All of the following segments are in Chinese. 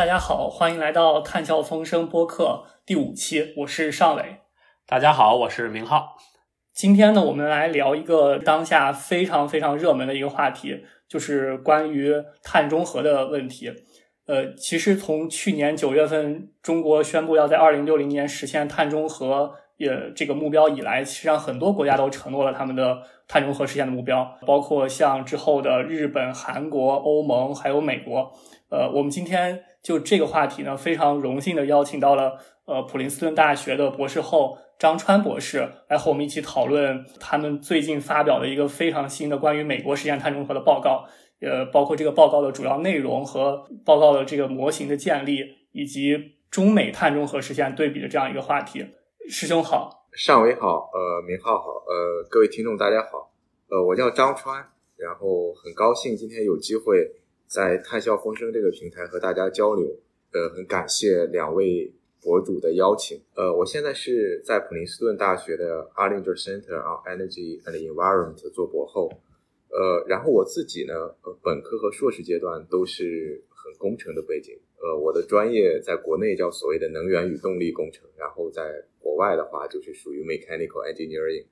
大家好，欢迎来到探笑风声播客第五期，我是尚伟。大家好，我是明浩。今天呢，我们来聊一个当下非常非常热门的一个话题，就是关于碳中和的问题。呃，其实从去年九月份中国宣布要在二零六零年实现碳中和也这个目标以来，实际上很多国家都承诺了他们的碳中和实现的目标，包括像之后的日本、韩国、欧盟还有美国。呃，我们今天就这个话题呢，非常荣幸的邀请到了呃普林斯顿大学的博士后张川博士来和我们一起讨论他们最近发表的一个非常新的关于美国实现碳中和的报告。呃，包括这个报告的主要内容和报告的这个模型的建立，以及中美碳中和实现对比的这样一个话题。师兄好，尚伟好，呃，明浩好，呃，各位听众大家好，呃，我叫张川，然后很高兴今天有机会在探笑风声这个平台和大家交流，呃，很感谢两位博主的邀请，呃，我现在是在普林斯顿大学的 Arlinger Center on Energy and Environment 做博后。呃，然后我自己呢，本科和硕士阶段都是很工程的背景。呃，我的专业在国内叫所谓的能源与动力工程，然后在国外的话就是属于 mechanical engineering。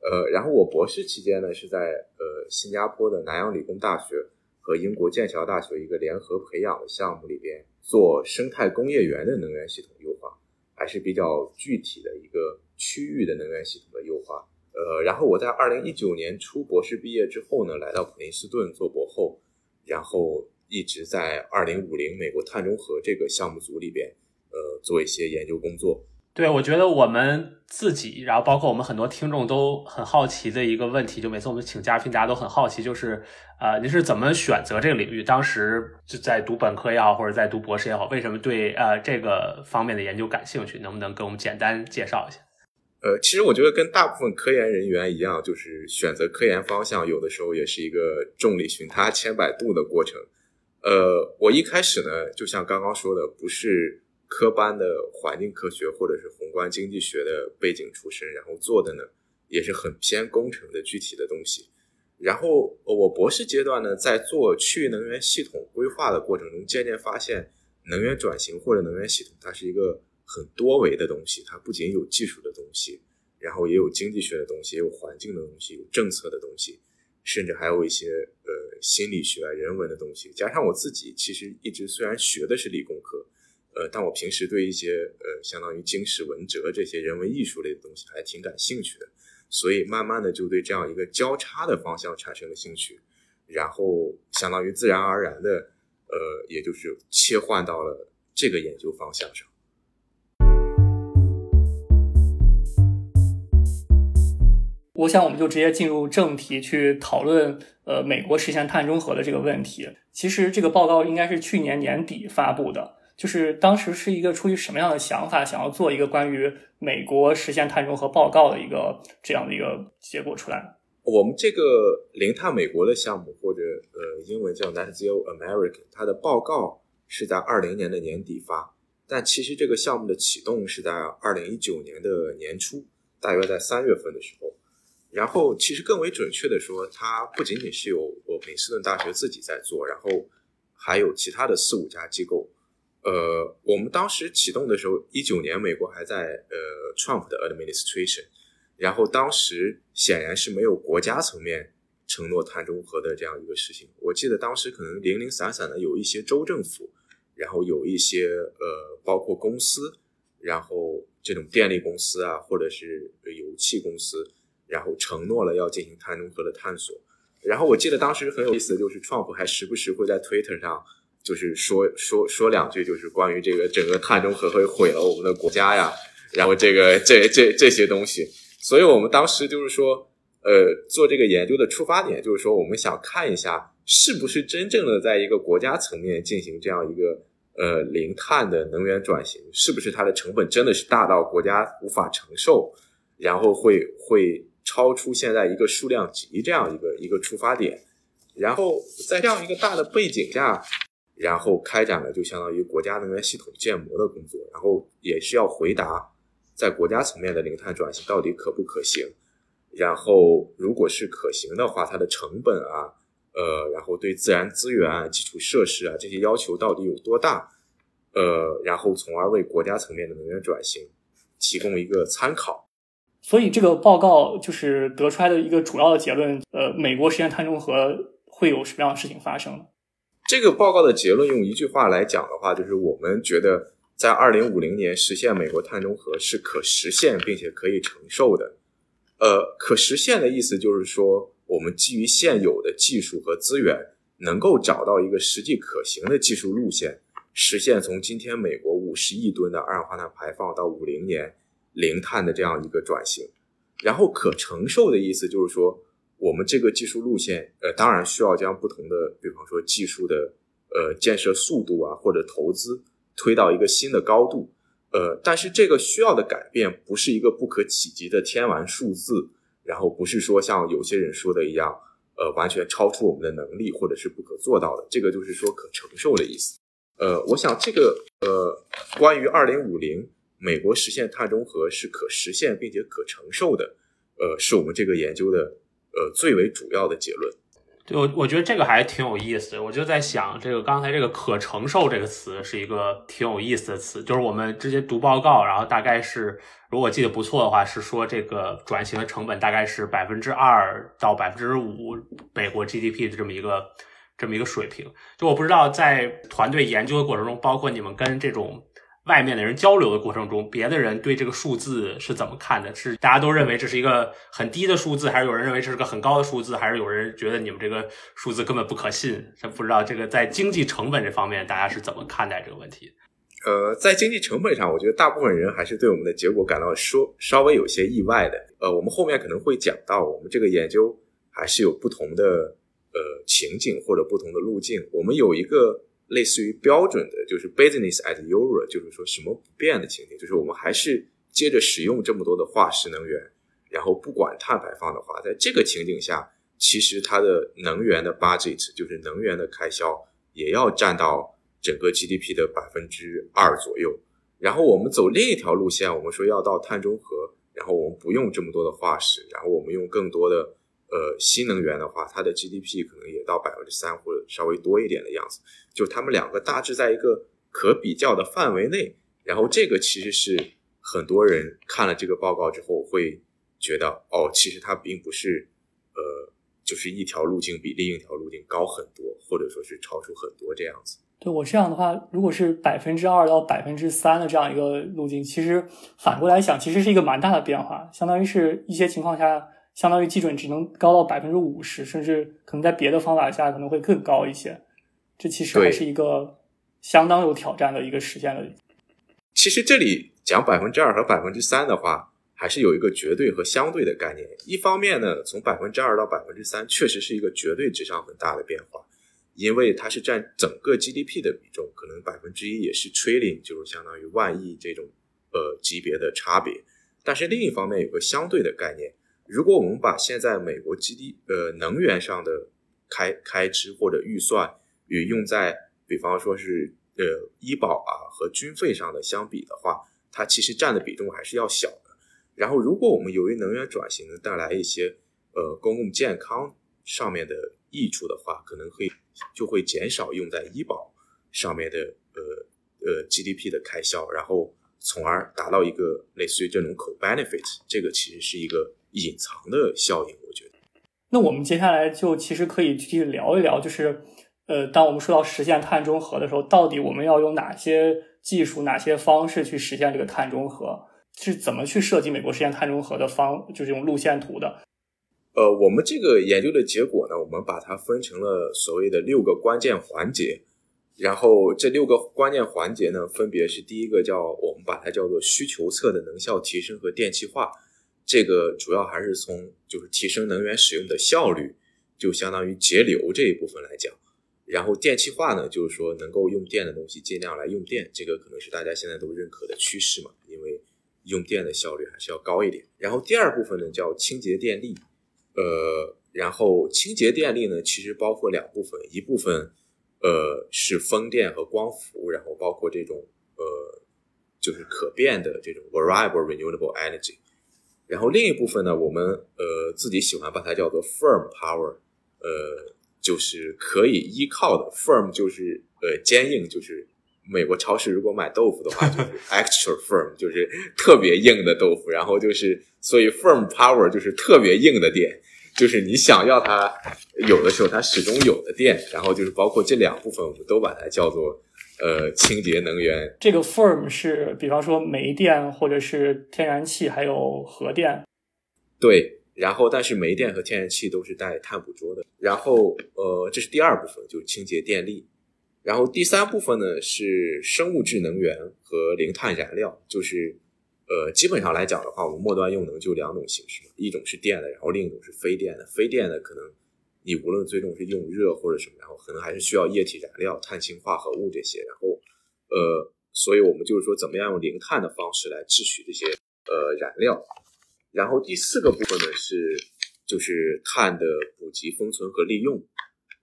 呃，然后我博士期间呢是在呃新加坡的南洋理工大学和英国剑桥大学一个联合培养的项目里边做生态工业园的能源系统优化，还是比较具体的一个区域的能源系统的优化。呃，然后我在二零一九年初博士毕业之后呢，来到普林斯顿做博后，然后一直在二零五零美国碳中和这个项目组里边，呃，做一些研究工作。对，我觉得我们自己，然后包括我们很多听众都很好奇的一个问题，就每次我们请嘉宾，大家都很好奇，就是呃，你是怎么选择这个领域？当时就在读本科也好，或者在读博士也好，为什么对呃这个方面的研究感兴趣？能不能给我们简单介绍一下？呃，其实我觉得跟大部分科研人员一样，就是选择科研方向，有的时候也是一个众里寻他千百度的过程。呃，我一开始呢，就像刚刚说的，不是科班的环境科学或者是宏观经济学的背景出身，然后做的呢，也是很偏工程的具体的东西。然后我博士阶段呢，在做区域能源系统规划的过程中，渐渐发现，能源转型或者能源系统，它是一个。很多维的东西，它不仅有技术的东西，然后也有经济学的东西，也有环境的东西，有政策的东西，甚至还有一些呃心理学、人文的东西。加上我自己其实一直虽然学的是理工科，呃，但我平时对一些呃相当于经史文哲这些人文艺术类的东西还挺感兴趣的，所以慢慢的就对这样一个交叉的方向产生了兴趣，然后相当于自然而然的呃，也就是切换到了这个研究方向上。我想，我们就直接进入正题去讨论，呃，美国实现碳中和的这个问题。其实这个报告应该是去年年底发布的，就是当时是一个出于什么样的想法，想要做一个关于美国实现碳中和报告的一个这样的一个结果出来。我们这个零碳美国的项目，或者呃，英文叫 Net Zero America，它的报告是在二零年的年底发，但其实这个项目的启动是在二零一九年的年初，大约在三月份的时候。然后，其实更为准确的说，它不仅仅是由普林斯顿大学自己在做，然后还有其他的四五家机构。呃，我们当时启动的时候，一九年美国还在呃 Trump 的 administration，然后当时显然是没有国家层面承诺碳中和的这样一个事情。我记得当时可能零零散散的有一些州政府，然后有一些呃包括公司，然后这种电力公司啊，或者是油气公司。然后承诺了要进行碳中和的探索，然后我记得当时很有意思的就是，Trump 还时不时会在 Twitter 上就是说说说两句，就是关于这个整个碳中和会毁了我们的国家呀，然后这个这这这些东西，所以我们当时就是说，呃，做这个研究的出发点就是说，我们想看一下是不是真正的在一个国家层面进行这样一个呃零碳的能源转型，是不是它的成本真的是大到国家无法承受，然后会会。超出现在一个数量级这样一个一个出发点，然后在这样一个大的背景下，然后开展了就相当于国家能源系统建模的工作，然后也是要回答在国家层面的零碳转型到底可不可行，然后如果是可行的话，它的成本啊，呃，然后对自然资源、基础设施啊这些要求到底有多大，呃，然后从而为国家层面的能源转型提供一个参考。所以这个报告就是得出来的一个主要的结论，呃，美国实现碳中和会有什么样的事情发生呢？这个报告的结论用一句话来讲的话，就是我们觉得在二零五零年实现美国碳中和是可实现并且可以承受的。呃，可实现的意思就是说，我们基于现有的技术和资源，能够找到一个实际可行的技术路线，实现从今天美国五十亿吨的二氧化碳排放到五零年零碳的这样一个转型。然后，可承受的意思就是说，我们这个技术路线，呃，当然需要将不同的，比方说技术的呃建设速度啊，或者投资推到一个新的高度。呃，但是这个需要的改变不是一个不可企及的天文数字，然后不是说像有些人说的一样，呃，完全超出我们的能力或者是不可做到的。这个就是说可承受的意思。呃，我想这个呃，关于二零五零美国实现碳中和是可实现并且可承受的，呃，是我们这个研究的呃最为主要的结论。对，我我觉得这个还挺有意思。我就在想，这个刚才这个“可承受”这个词是一个挺有意思的词。就是我们之前读报告，然后大概是，如果记得不错的话，是说这个转型的成本大概是百分之二到百分之五美国 GDP 的这么一个这么一个水平。就我不知道在团队研究的过程中，包括你们跟这种。外面的人交流的过程中，别的人对这个数字是怎么看的？是大家都认为这是一个很低的数字，还是有人认为这是个很高的数字，还是有人觉得你们这个数字根本不可信？不知道这个在经济成本这方面，大家是怎么看待这个问题？呃，在经济成本上，我觉得大部分人还是对我们的结果感到说稍微有些意外的。呃，我们后面可能会讲到，我们这个研究还是有不同的呃情景或者不同的路径。我们有一个。类似于标准的，就是 business as usual，就是说什么不变的情景，就是我们还是接着使用这么多的化石能源，然后不管碳排放的话，在这个情景下，其实它的能源的 budget，就是能源的开销，也要占到整个 GDP 的百分之二左右。然后我们走另一条路线，我们说要到碳中和，然后我们不用这么多的化石，然后我们用更多的。呃，新能源的话，它的 GDP 可能也到百分之三或者稍微多一点的样子，就他们两个大致在一个可比较的范围内。然后这个其实是很多人看了这个报告之后会觉得，哦，其实它并不是呃，就是一条路径比另一条路径高很多，或者说是超出很多这样子。对我这样的话，如果是百分之二到百分之三的这样一个路径，其实反过来想，其实是一个蛮大的变化，相当于是一些情况下。相当于基准只能高到百分之五十，甚至可能在别的方法下可能会更高一些。这其实还是一个相当有挑战的一个实现的。其实这里讲百分之二和百分之三的话，还是有一个绝对和相对的概念。一方面呢，从百分之二到百分之三，确实是一个绝对值上很大的变化，因为它是占整个 GDP 的比重，可能百分之一也是 trillion，就是相当于万亿这种呃级别的差别。但是另一方面有个相对的概念。如果我们把现在美国 GD 呃能源上的开开支或者预算与用在比方说是呃医保啊和军费上的相比的话，它其实占的比重还是要小的。然后，如果我们由于能源转型能带来一些呃公共健康上面的益处的话，可能会就会减少用在医保上面的呃呃 GDP 的开销，然后从而达到一个类似于这种 co-benefit，这个其实是一个。隐藏的效应，我觉得。那我们接下来就其实可以具体聊一聊，就是呃，当我们说到实现碳中和的时候，到底我们要用哪些技术、哪些方式去实现这个碳中和？是怎么去设计美国实现碳中和的方，就这种路线图的？呃，我们这个研究的结果呢，我们把它分成了所谓的六个关键环节，然后这六个关键环节呢，分别是第一个叫我们把它叫做需求侧的能效提升和电气化。这个主要还是从就是提升能源使用的效率，就相当于节流这一部分来讲。然后电气化呢，就是说能够用电的东西尽量来用电，这个可能是大家现在都认可的趋势嘛，因为用电的效率还是要高一点。然后第二部分呢叫清洁电力，呃，然后清洁电力呢其实包括两部分，一部分呃是风电和光伏，然后包括这种呃就是可变的这种 variable renewable energy。然后另一部分呢，我们呃自己喜欢把它叫做 firm power，呃，就是可以依靠的 firm 就是呃坚硬，就是美国超市如果买豆腐的话，就是 extra firm，就是特别硬的豆腐，然后就是所以 firm power 就是特别硬的电，就是你想要它有的时候它始终有的电，然后就是包括这两部分，我们都把它叫做呃清洁能源。这个 firm 是比方说煤电或者是天然气还有核电，对，然后但是煤电和天然气都是带碳捕捉的，然后呃这是第二部分，就是清洁电力。然后第三部分呢是生物质能源和零碳燃料，就是呃基本上来讲的话，我们末端用能就两种形式，一种是电的，然后另一种是非电的。非电的可能你无论最终是用热或者什么，然后可能还是需要液体燃料、碳氢化合物这些。然后呃，所以我们就是说怎么样用零碳的方式来制取这些呃燃料。然后第四个部分呢是就是碳的补给、封存和利用。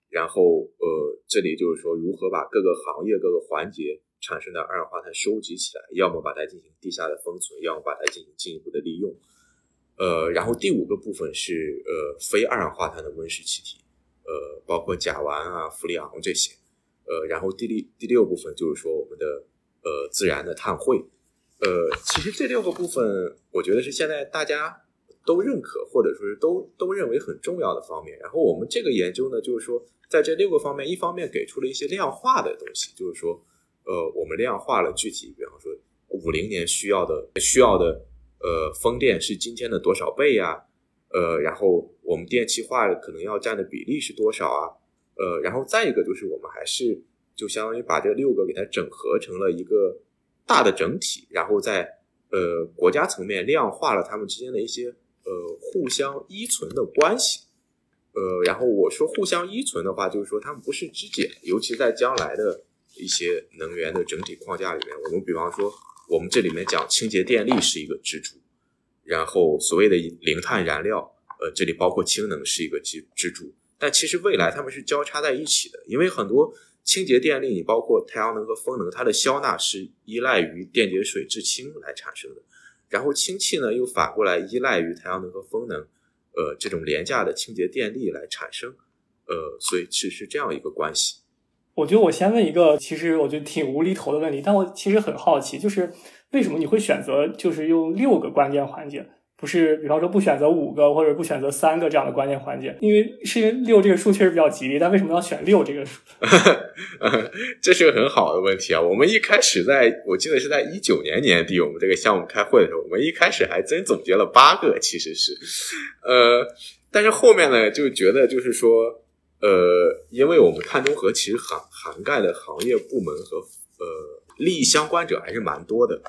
然后，呃，这里就是说，如何把各个行业、各个环节产生的二氧化碳收集起来，要么把它进行地下的封存，要么把它进行进一步的利用。呃，然后第五个部分是呃非二氧化碳的温室气体，呃，包括甲烷啊、氟利昂这些。呃，然后第六第六部分就是说我们的呃自然的碳汇。呃，其实这六个部分，我觉得是现在大家都认可或者说是都都认为很重要的方面。然后我们这个研究呢，就是说。在这六个方面，一方面给出了一些量化的东西，就是说，呃，我们量化了具体，比方说五零年需要的需要的呃风电是今天的多少倍呀？呃，然后我们电气化可能要占的比例是多少啊？呃，然后再一个就是我们还是就相当于把这六个给它整合成了一个大的整体，然后在呃国家层面量化了它们之间的一些呃互相依存的关系。呃，然后我说互相依存的话，就是说它们不是肢解，尤其在将来的一些能源的整体框架里面，我们比方说，我们这里面讲清洁电力是一个支柱，然后所谓的零碳燃料，呃，这里包括氢能是一个支支柱，但其实未来它们是交叉在一起的，因为很多清洁电力，你包括太阳能和风能，它的消纳是依赖于电解水制氢来产生的，然后氢气呢又反过来依赖于太阳能和风能。呃，这种廉价的清洁电力来产生，呃，所以是是这样一个关系。我觉得我先问一个，其实我觉得挺无厘头的问题，但我其实很好奇，就是为什么你会选择就是用六个关键环节？不是，比方说不选择五个或者不选择三个这样的关键环节，因为是因为六这个数确实比较吉利，但为什么要选六这个数？这是个很好的问题啊！我们一开始在我记得是在一九年年底，我们这个项目开会的时候，我们一开始还真总结了八个，其实是，呃，但是后面呢就觉得就是说，呃，因为我们碳中和其实涵涵盖的行业部门和呃利益相关者还是蛮多的，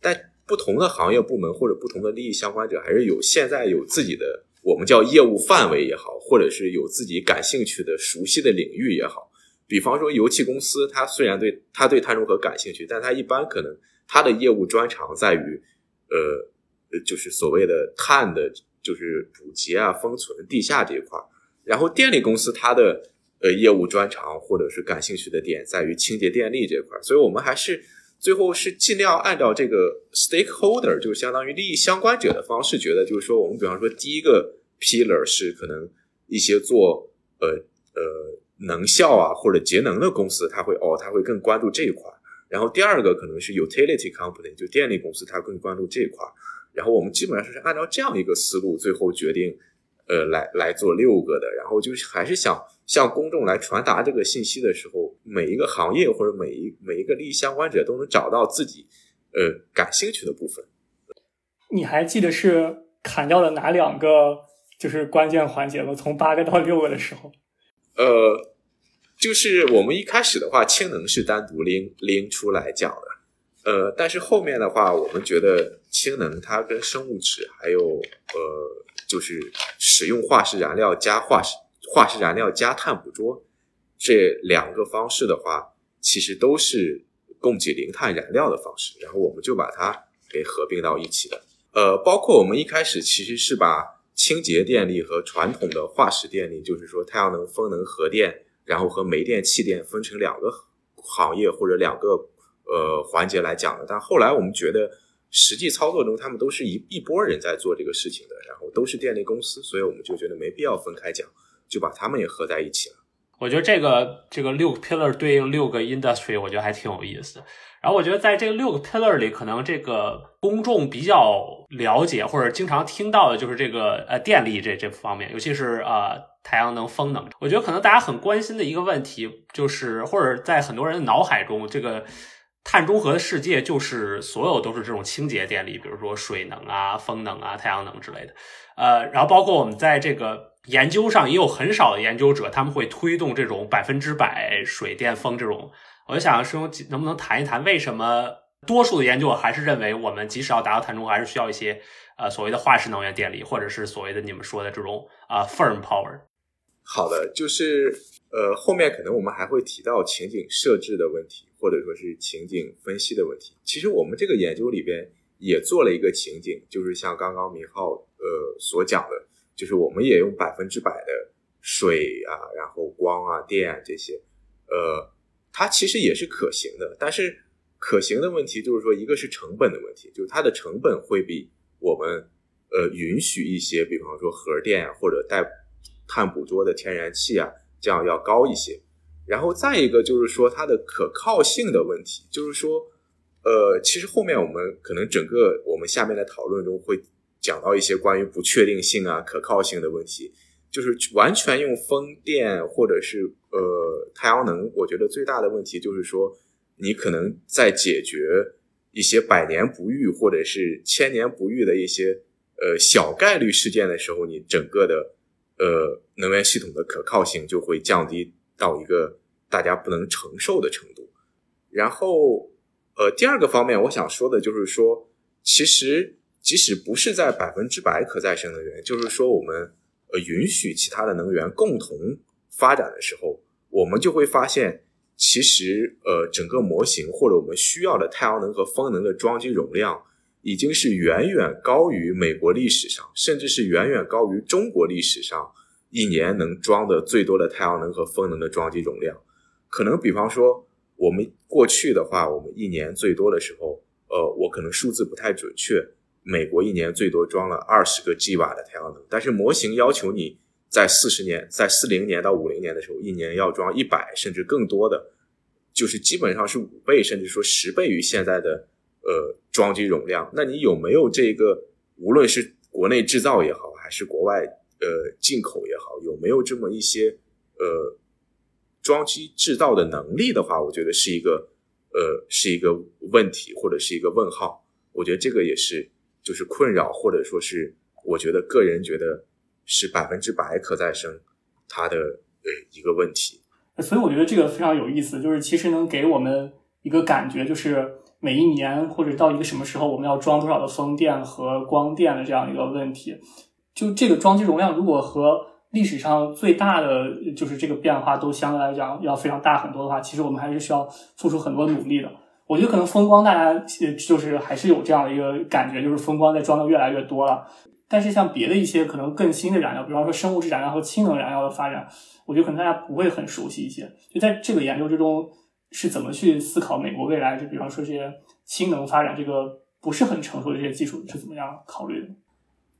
但。不同的行业部门或者不同的利益相关者，还是有现在有自己的我们叫业务范围也好，或者是有自己感兴趣的熟悉的领域也好。比方说油气公司，它虽然对它对碳中和感兴趣，但它一般可能它的业务专长在于，呃，就是所谓的碳的，就是补给啊、封存、地下这一块然后电力公司它的呃业务专长或者是感兴趣的点在于清洁电力这块所以我们还是。最后是尽量按照这个 stakeholder，就是相当于利益相关者的方式，觉得就是说，我们比方说第一个 pillar 是可能一些做呃呃能效啊或者节能的公司，他会哦他会更关注这一块。然后第二个可能是 utility company，就电力公司，他更关注这一块。然后我们基本上是按照这样一个思路，最后决定呃来来做六个的。然后就是还是想。向公众来传达这个信息的时候，每一个行业或者每一每一个利益相关者都能找到自己呃感兴趣的部分。你还记得是砍掉了哪两个就是关键环节吗？从八个到六个的时候？呃，就是我们一开始的话，氢能是单独拎拎出来讲的，呃，但是后面的话，我们觉得氢能它跟生物质还有呃，就是使用化石燃料加化石。化石燃料加碳捕捉这两个方式的话，其实都是供给零碳燃料的方式，然后我们就把它给合并到一起的。呃，包括我们一开始其实是把清洁电力和传统的化石电力，就是说太阳能、风能、核电，然后和煤电、气电分成两个行业或者两个呃环节来讲的。但后来我们觉得，实际操作中他们都是一一波人在做这个事情的，然后都是电力公司，所以我们就觉得没必要分开讲。就把他们也合在一起了。我觉得这个这个六个 pillar 对应六个 industry，我觉得还挺有意思。然后我觉得在这个六个 pillar 里，可能这个公众比较了解或者经常听到的就是这个呃电力这这方面，尤其是呃太阳能、风能。我觉得可能大家很关心的一个问题就是，或者在很多人的脑海中，这个碳中和的世界就是所有都是这种清洁电力，比如说水能啊、风能啊、太阳能之类的。呃，然后包括我们在这个研究上也有很少的研究者，他们会推动这种百分之百水电风这种。我就想说，能不能谈一谈为什么多数的研究还是认为我们即使要达到碳中和，还是需要一些呃所谓的化石能源电力，或者是所谓的你们说的这种啊 firm power。好的，就是呃后面可能我们还会提到情景设置的问题，或者说是情景分析的问题。其实我们这个研究里边也做了一个情景，就是像刚刚明浩呃所讲的，就是我们也用百分之百的水啊，然后光啊、电啊这些呃。它其实也是可行的，但是可行的问题就是说，一个是成本的问题，就是它的成本会比我们呃允许一些，比方说核电啊或者带碳捕捉的天然气啊，这样要高一些。然后再一个就是说它的可靠性的问题，就是说呃，其实后面我们可能整个我们下面的讨论中会讲到一些关于不确定性啊、可靠性的问题。就是完全用风电或者是呃太阳能，我觉得最大的问题就是说，你可能在解决一些百年不遇或者是千年不遇的一些呃小概率事件的时候，你整个的呃能源系统的可靠性就会降低到一个大家不能承受的程度。然后呃第二个方面，我想说的就是说，其实即使不是在百分之百可再生能源，就是说我们。呃，允许其他的能源共同发展的时候，我们就会发现，其实呃，整个模型或者我们需要的太阳能和风能的装机容量，已经是远远高于美国历史上，甚至是远远高于中国历史上一年能装的最多的太阳能和风能的装机容量。可能比方说，我们过去的话，我们一年最多的时候，呃，我可能数字不太准确。美国一年最多装了二十个 G 瓦的太阳能，但是模型要求你在四十年，在四零年到五零年的时候，一年要装一百甚至更多的，就是基本上是五倍甚至说十倍于现在的呃装机容量。那你有没有这个，无论是国内制造也好，还是国外呃进口也好，有没有这么一些呃装机制造的能力的话，我觉得是一个呃是一个问题或者是一个问号。我觉得这个也是。就是困扰，或者说是我觉得个人觉得是百分之百可再生，它的呃一个问题。所以我觉得这个非常有意思，就是其实能给我们一个感觉，就是每一年或者到一个什么时候，我们要装多少的风电和光电的这样一个问题。就这个装机容量，如果和历史上最大的就是这个变化都相对来讲要非常大很多的话，其实我们还是需要付出很多努力的。我觉得可能风光大家就是还是有这样的一个感觉，就是风光在装的越来越多了。但是像别的一些可能更新的燃料，比方说生物质燃料和氢能燃料的发展，我觉得可能大家不会很熟悉一些。就在这个研究之中，是怎么去思考美国未来？就比方说这些氢能发展，这个不是很成熟的这些技术是怎么样考虑的？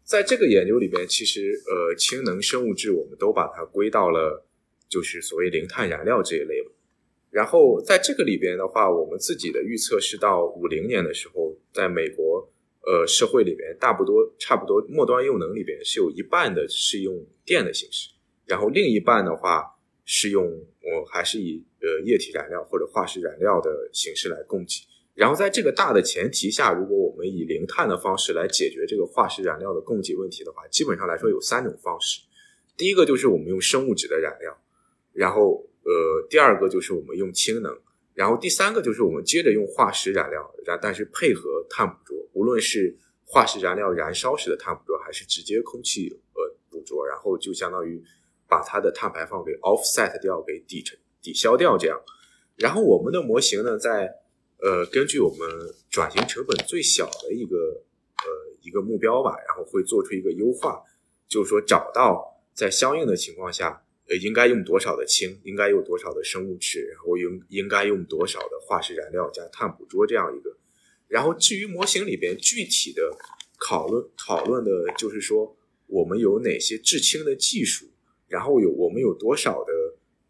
在这个研究里边，其实呃，氢能生物质我们都把它归到了就是所谓零碳燃料这一类了。然后在这个里边的话，我们自己的预测是到五零年的时候，在美国呃社会里边，大不多差不多末端用能里边是有一半的是用电的形式，然后另一半的话是用我还是以呃液体燃料或者化石燃料的形式来供给。然后在这个大的前提下，如果我们以零碳的方式来解决这个化石燃料的供给问题的话，基本上来说有三种方式。第一个就是我们用生物质的燃料，然后。呃，第二个就是我们用氢能，然后第三个就是我们接着用化石燃料，然但是配合碳捕捉，无论是化石燃料燃烧时的碳捕捉，还是直接空气呃捕捉，然后就相当于把它的碳排放给 offset 掉，给抵成抵消掉这样。然后我们的模型呢，在呃根据我们转型成本最小的一个呃一个目标吧，然后会做出一个优化，就是说找到在相应的情况下。应该用多少的氢？应该用多少的生物质？然后应应该用多少的化石燃料加碳捕捉这样一个？然后至于模型里边具体的讨论讨论的，就是说我们有哪些制氢的技术？然后有我们有多少的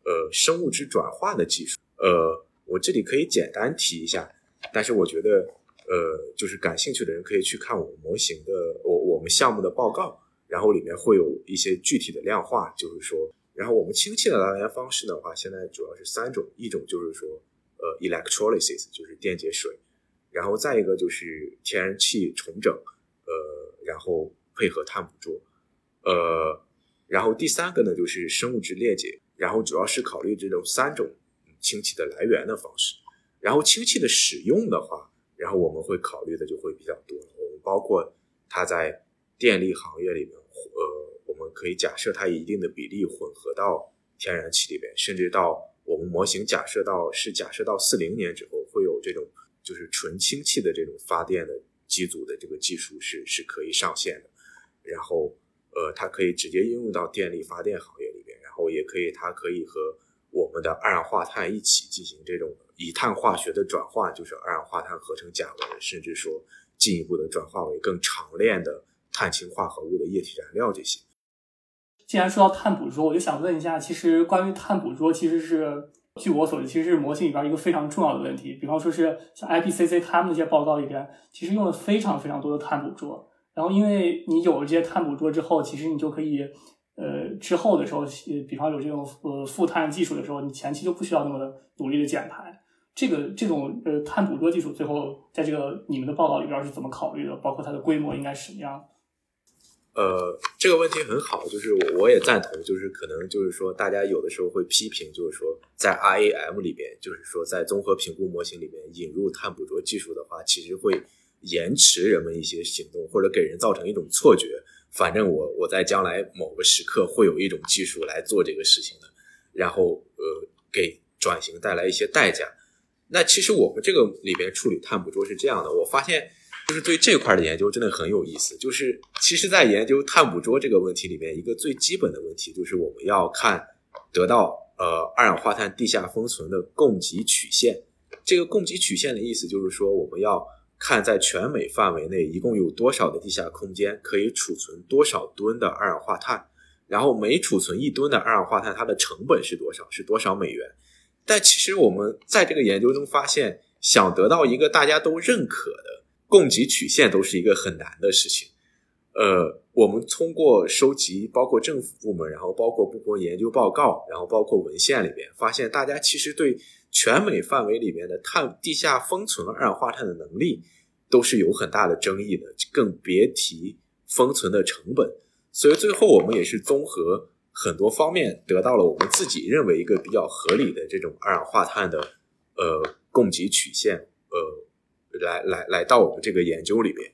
呃生物质转化的技术。呃，我这里可以简单提一下，但是我觉得呃，就是感兴趣的人可以去看我们模型的我我们项目的报告，然后里面会有一些具体的量化，就是说，然后我们氢气的来源方式的话，现在主要是三种，一种就是说呃 electrolysis 就是电解水，然后再一个就是天然气重整，呃，然后配合碳捕捉，呃，然后第三个呢就是生物质裂解，然后主要是考虑这种三种。氢气的来源的方式，然后氢气的使用的话，然后我们会考虑的就会比较多。我们包括它在电力行业里面，呃，我们可以假设它一定的比例混合到天然气里边，甚至到我们模型假设到是假设到四零年之后会有这种就是纯氢气的这种发电的机组的这个技术是是可以上线的。然后呃，它可以直接应用到电力发电行业里边，然后也可以它可以和我们的二氧化碳一起进行这种以碳化学的转化，就是二氧化碳合成甲烷，甚至说进一步的转化为更长链的碳氢化合物的液体燃料这些。既然说到碳捕捉，我就想问一下，其实关于碳捕捉，其实是据我所知，其实是模型里边一个非常重要的问题。比方说是像 IPCC 他们那些报告里边，其实用了非常非常多的碳捕捉。然后因为你有了这些碳捕捉之后，其实你就可以。呃，之后的时候，呃，比方有这种呃负碳技术的时候，你前期就不需要那么努力的减排。这个这种呃碳捕捉技术，最后在这个你们的报告里边是怎么考虑的？包括它的规模应该是什么样？呃，这个问题很好，就是我我也赞同，就是可能就是说，大家有的时候会批评，就是说在 RAM 里边，就是说在综合评估模型里面引入碳捕捉技术的话，其实会延迟人们一些行动，或者给人造成一种错觉。反正我我在将来某个时刻会有一种技术来做这个事情的，然后呃给转型带来一些代价。那其实我们这个里边处理碳捕捉是这样的，我发现就是对这块的研究真的很有意思。就是其实，在研究碳捕捉这个问题里面，一个最基本的问题就是我们要看得到呃二氧化碳地下封存的供给曲线。这个供给曲线的意思就是说我们要。看在全美范围内一共有多少的地下空间可以储存多少吨的二氧化碳，然后每储存一吨的二氧化碳，它的成本是多少？是多少美元？但其实我们在这个研究中发现，想得到一个大家都认可的供给曲线，都是一个很难的事情。呃，我们通过收集包括政府部门，然后包括不同研究报告，然后包括文献里面，发现大家其实对。全美范围里面的碳地下封存二氧化碳的能力都是有很大的争议的，更别提封存的成本。所以最后我们也是综合很多方面，得到了我们自己认为一个比较合理的这种二氧化碳的呃供给曲线，呃，来来来到我们这个研究里边。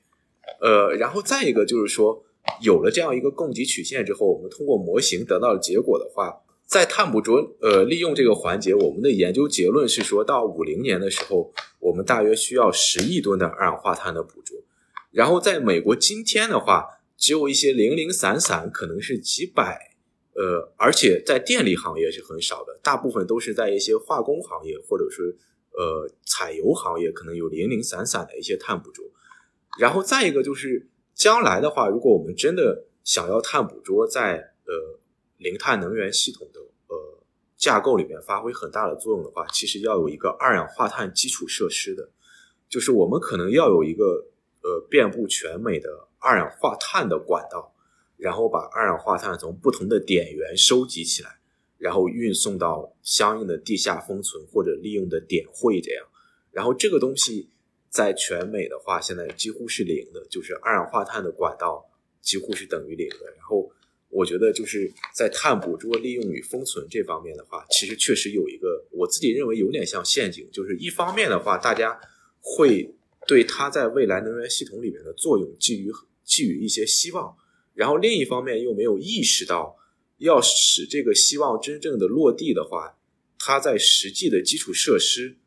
呃，然后再一个就是说，有了这样一个供给曲线之后，我们通过模型得到的结果的话。在碳捕捉呃利用这个环节，我们的研究结论是说到五零年的时候，我们大约需要十亿吨的二氧化碳的捕捉。然后在美国今天的话，只有一些零零散散，可能是几百，呃，而且在电力行业是很少的，大部分都是在一些化工行业或者是呃采油行业，可能有零零散散的一些碳捕捉。然后再一个就是将来的话，如果我们真的想要碳捕捉，在呃。零碳能源系统的呃架构里面发挥很大的作用的话，其实要有一个二氧化碳基础设施的，就是我们可能要有一个呃遍布全美的二氧化碳的管道，然后把二氧化碳从不同的点源收集起来，然后运送到相应的地下封存或者利用的点会这样，然后这个东西在全美的话现在几乎是零的，就是二氧化碳的管道几乎是等于零的，然后。我觉得就是在碳捕捉、利用与封存这方面的话，其实确实有一个我自己认为有点像陷阱。就是一方面的话，大家会对它在未来能源系统里面的作用寄予寄予一些希望，然后另一方面又没有意识到，要使这个希望真正的落地的话，它在实际的基础设施，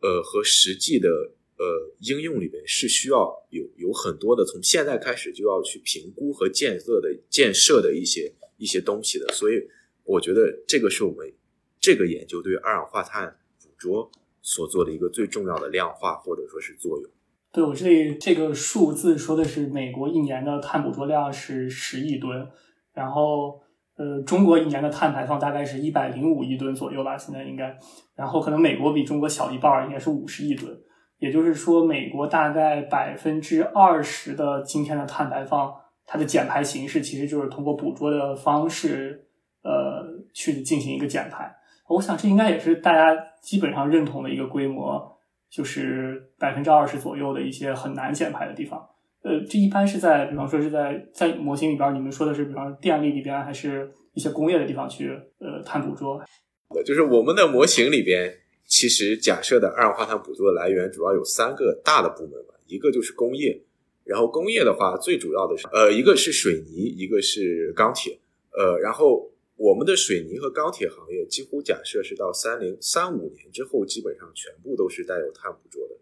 呃和实际的。呃，应用里边是需要有有很多的，从现在开始就要去评估和建设的建设的一些一些东西的，所以我觉得这个是我们这个研究对二氧化碳捕捉所做的一个最重要的量化或者说是作用。对我这里这个数字说的是美国一年的碳捕捉量是十亿吨，然后呃，中国一年的碳排放大概是一百零五亿吨左右吧，现在应该，然后可能美国比中国小一半，应该是五十亿吨。也就是说，美国大概百分之二十的今天的碳排放，它的减排形式其实就是通过捕捉的方式，呃，去进行一个减排。我想这应该也是大家基本上认同的一个规模，就是百分之二十左右的一些很难减排的地方。呃，这一般是在，比方说是在在模型里边，你们说的是，比方电力里边，还是一些工业的地方去呃碳捕捉？就是我们的模型里边。其实假设的二氧化碳捕捉的来源主要有三个大的部门吧，一个就是工业，然后工业的话最主要的是呃一个是水泥，一个是钢铁，呃然后我们的水泥和钢铁行业几乎假设是到三零三五年之后基本上全部都是带有碳捕捉的，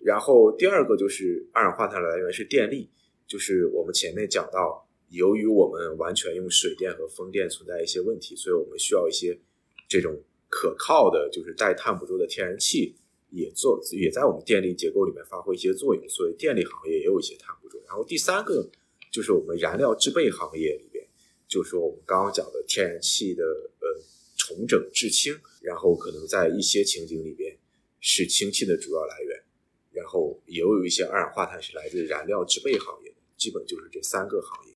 然后第二个就是二氧化碳的来源是电力，就是我们前面讲到，由于我们完全用水电和风电存在一些问题，所以我们需要一些这种。可靠的，就是带碳捕捉的天然气也做，也在我们电力结构里面发挥一些作用，所以电力行业也有一些碳捕捉。然后第三个就是我们燃料制备行业里边，就是说我们刚刚讲的天然气的呃重整制氢，然后可能在一些情景里边是氢气的主要来源，然后也有一些二氧化碳是来自燃料制备行业的，基本就是这三个行业。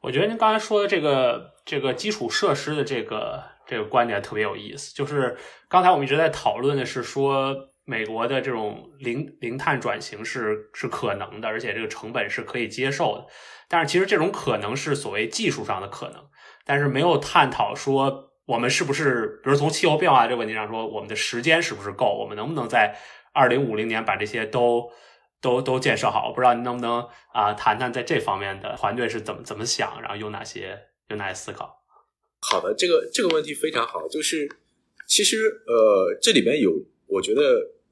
我觉得您刚才说的这个这个基础设施的这个。这个观点特别有意思，就是刚才我们一直在讨论的是说，美国的这种零零碳转型是是可能的，而且这个成本是可以接受的。但是其实这种可能是所谓技术上的可能，但是没有探讨说我们是不是，比如从气候变化这个问题上说，我们的时间是不是够，我们能不能在二零五零年把这些都都都建设好？不知道您能不能啊谈谈在这方面的团队是怎么怎么想，然后有哪些有哪些思考？好的，这个这个问题非常好，就是其实呃，这里边有我觉得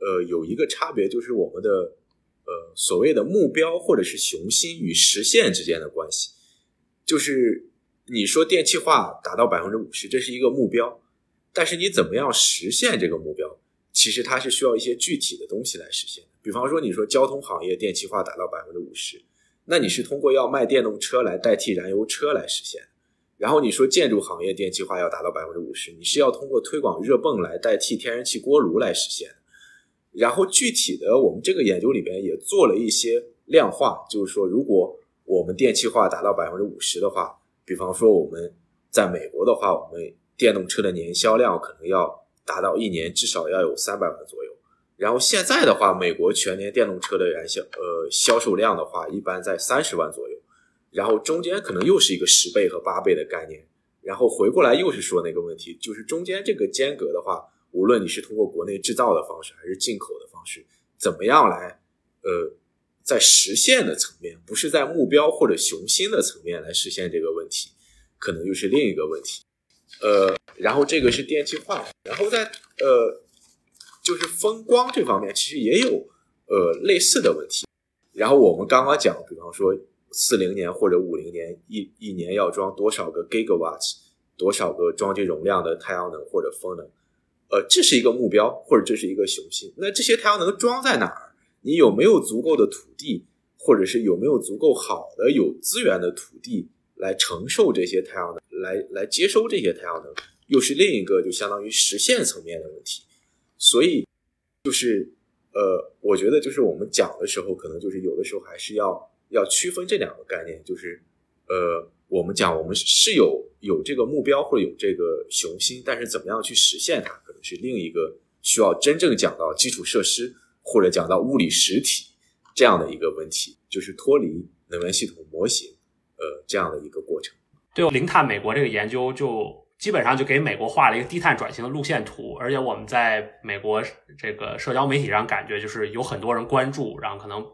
呃有一个差别，就是我们的呃所谓的目标或者是雄心与实现之间的关系。就是你说电气化达到百分之五十，这是一个目标，但是你怎么样实现这个目标，其实它是需要一些具体的东西来实现的。比方说，你说交通行业电气化达到百分之五十，那你是通过要卖电动车来代替燃油车来实现。然后你说建筑行业电气化要达到百分之五十，你是要通过推广热泵来代替天然气锅炉来实现。然后具体的，我们这个研究里边也做了一些量化，就是说，如果我们电气化达到百分之五十的话，比方说我们在美国的话，我们电动车的年销量可能要达到一年至少要有三百万左右。然后现在的话，美国全年电动车的燃销呃销售量的话，一般在三十万左右。然后中间可能又是一个十倍和八倍的概念，然后回过来又是说那个问题，就是中间这个间隔的话，无论你是通过国内制造的方式还是进口的方式，怎么样来，呃，在实现的层面，不是在目标或者雄心的层面来实现这个问题，可能又是另一个问题。呃，然后这个是电气化，然后在呃，就是风光这方面其实也有呃类似的问题。然后我们刚刚讲，比方说。四零年或者五零年，一一年要装多少个 gigawatts，多少个装机容量的太阳能或者风能？呃，这是一个目标，或者这是一个雄心。那这些太阳能装在哪儿？你有没有足够的土地，或者是有没有足够好的有资源的土地来承受这些太阳能，来来接收这些太阳能，又是另一个就相当于实现层面的问题。所以，就是呃，我觉得就是我们讲的时候，可能就是有的时候还是要。要区分这两个概念，就是，呃，我们讲我们是有有这个目标或者有这个雄心，但是怎么样去实现它，可能是另一个需要真正讲到基础设施或者讲到物理实体这样的一个问题，就是脱离能源系统模型，呃，这样的一个过程。对，零碳美国这个研究就基本上就给美国画了一个低碳转型的路线图，而且我们在美国这个社交媒体上感觉就是有很多人关注，然后可能。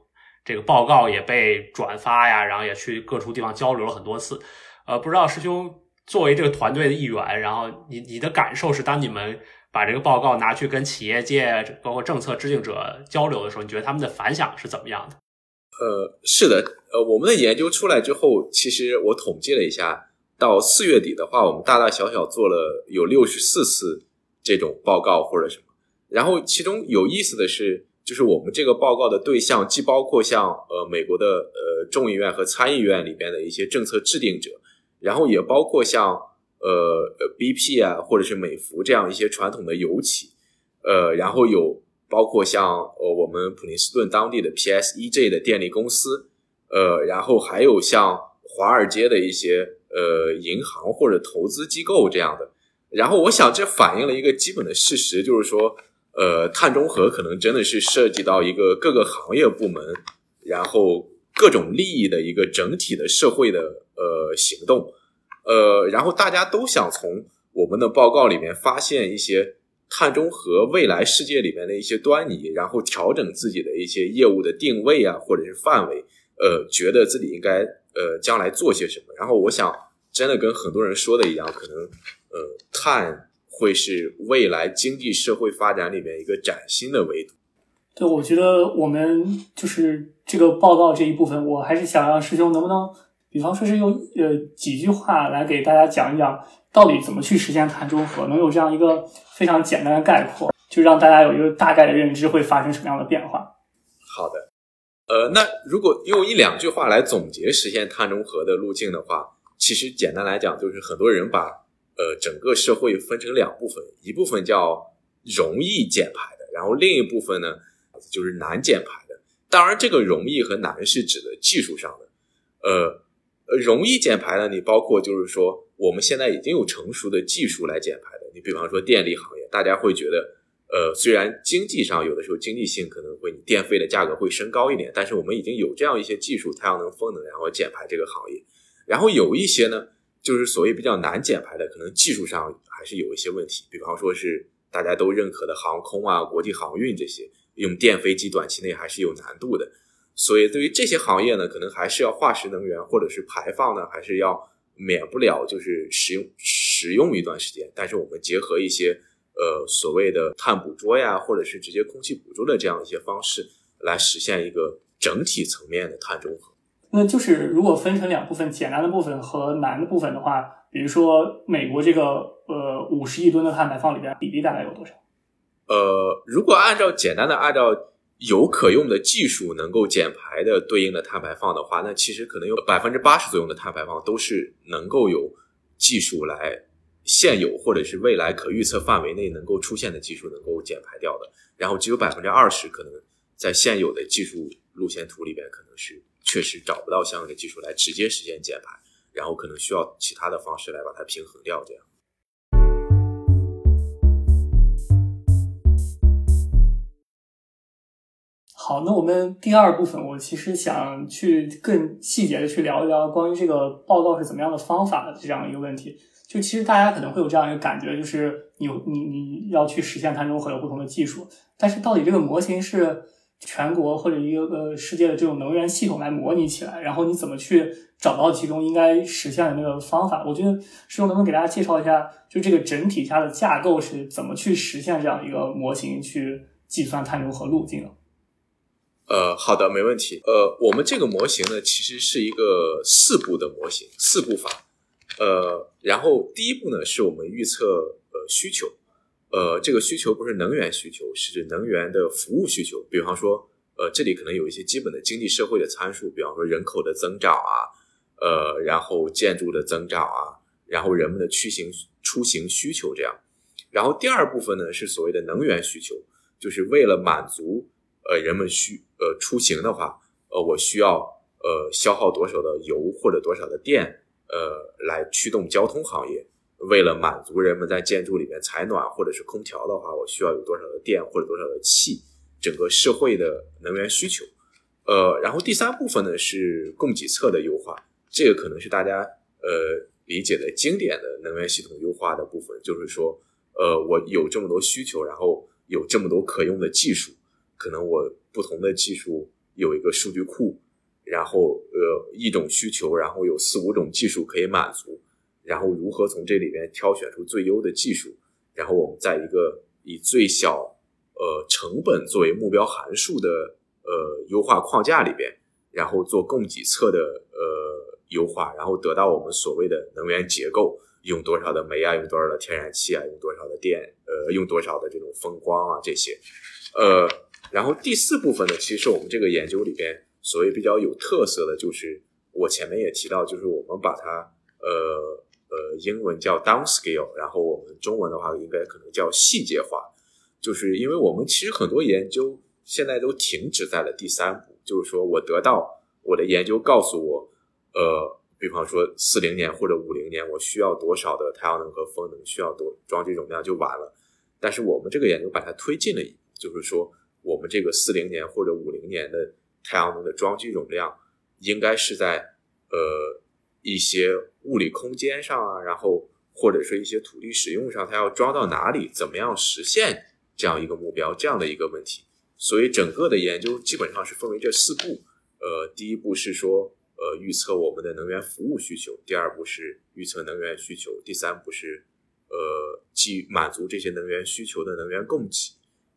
这个报告也被转发呀，然后也去各处地方交流了很多次。呃，不知道师兄作为这个团队的一员，然后你你的感受是，当你们把这个报告拿去跟企业界包括政策制定者交流的时候，你觉得他们的反响是怎么样的？呃，是的，呃，我们的研究出来之后，其实我统计了一下，到四月底的话，我们大大小小做了有六十四次这种报告或者什么。然后其中有意思的是。就是我们这个报告的对象，既包括像呃美国的呃众议院和参议院里边的一些政策制定者，然后也包括像呃呃 BP 啊，或者是美孚这样一些传统的油企，呃，然后有包括像呃我们普林斯顿当地的 PSEJ 的电力公司，呃，然后还有像华尔街的一些呃银行或者投资机构这样的。然后我想这反映了一个基本的事实，就是说，呃，碳中和可能真的是涉及到一个各个行业部门，然后各种利益的一个整体的社会的呃行动。呃，然后大家都想从我们的报告里面发现一些碳中和未来世界里面的一些端倪，然后调整自己的一些业务的定位啊，或者是范围，呃，觉得自己应该呃将来做些什么。然后我想，真的跟很多人说的一样，可能呃，碳会是未来经济社会发展里面一个崭新的维度。对，我觉得我们就是这个报告这一部分，我还是想让师兄能不能。比方说是用呃几句话来给大家讲一讲，到底怎么去实现碳中和，能有这样一个非常简单的概括，就让大家有一个大概的认知会发生什么样的变化。好的，呃，那如果用一两句话来总结实现碳中和的路径的话，其实简单来讲就是很多人把呃整个社会分成两部分，一部分叫容易减排的，然后另一部分呢就是难减排的。当然，这个容易和难是指的技术上的，呃。容易减排的，你包括就是说，我们现在已经有成熟的技术来减排的。你比方说电力行业，大家会觉得，呃，虽然经济上有的时候经济性可能会，你电费的价格会升高一点，但是我们已经有这样一些技术，太阳能、风能，然后减排这个行业。然后有一些呢，就是所谓比较难减排的，可能技术上还是有一些问题。比方说是大家都认可的航空啊、国际航运这些，用电飞机短期内还是有难度的。所以，对于这些行业呢，可能还是要化石能源或者是排放呢，还是要免不了就是使用使用一段时间。但是，我们结合一些呃所谓的碳捕捉呀，或者是直接空气捕捉的这样一些方式，来实现一个整体层面的碳中和。那就是如果分成两部分，简单的部分和难的部分的话，比如说美国这个呃五十亿吨的碳排放里边，比例大概有多少？呃，如果按照简单的按照。有可用的技术能够减排的对应的碳排放的话，那其实可能有百分之八十左右的碳排放都是能够有技术来现有或者是未来可预测范围内能够出现的技术能够减排掉的。然后只有百分之二十可能在现有的技术路线图里边可能是确实找不到相应的技术来直接实现减排，然后可能需要其他的方式来把它平衡掉，这样。好，那我们第二部分，我其实想去更细节的去聊一聊关于这个报告是怎么样的方法的这样一个问题。就其实大家可能会有这样一个感觉，就是你你你要去实现碳中和有不同的技术，但是到底这个模型是全国或者一个呃世界的这种能源系统来模拟起来，然后你怎么去找到其中应该实现的那个方法？我觉得师兄能不能给大家介绍一下，就这个整体下的架构是怎么去实现这样一个模型去计算碳中和路径？呃，好的，没问题。呃，我们这个模型呢，其实是一个四步的模型，四步法。呃，然后第一步呢，是我们预测呃需求。呃，这个需求不是能源需求，是指能源的服务需求。比方说，呃，这里可能有一些基本的经济社会的参数，比方说人口的增长啊，呃，然后建筑的增长啊，然后人们的出行出行需求这样。然后第二部分呢，是所谓的能源需求，就是为了满足。呃，人们需呃出行的话，呃，我需要呃消耗多少的油或者多少的电，呃，来驱动交通行业。为了满足人们在建筑里面采暖或者是空调的话，我需要有多少的电或者多少的气，整个社会的能源需求。呃，然后第三部分呢是供给侧的优化，这个可能是大家呃理解的经典的能源系统优化的部分，就是说，呃，我有这么多需求，然后有这么多可用的技术。可能我不同的技术有一个数据库，然后呃一种需求，然后有四五种技术可以满足，然后如何从这里边挑选出最优的技术，然后我们在一个以最小呃成本作为目标函数的呃优化框架里边，然后做供给侧的呃优化，然后得到我们所谓的能源结构，用多少的煤啊，用多少的天然气啊，用多少的电，呃用多少的这种风光啊这些，呃。然后第四部分呢，其实我们这个研究里边所谓比较有特色的就是，我前面也提到，就是我们把它呃呃，英文叫 downscale，然后我们中文的话应该可能叫细节化，就是因为我们其实很多研究现在都停止在了第三步，就是说我得到我的研究告诉我，呃，比方说四零年或者五零年我需要多少的太阳能和风能，需要多装机容量就完了。但是我们这个研究把它推进了，就是说我们这个四零年或者五零年的太阳能的装机容量应该是在呃。一些物理空间上啊，然后或者说一些土地使用上，它要装到哪里，怎么样实现这样一个目标，这样的一个问题。所以整个的研究基本上是分为这四步。呃，第一步是说，呃，预测我们的能源服务需求；第二步是预测能源需求；第三步是，呃，基满足这些能源需求的能源供给。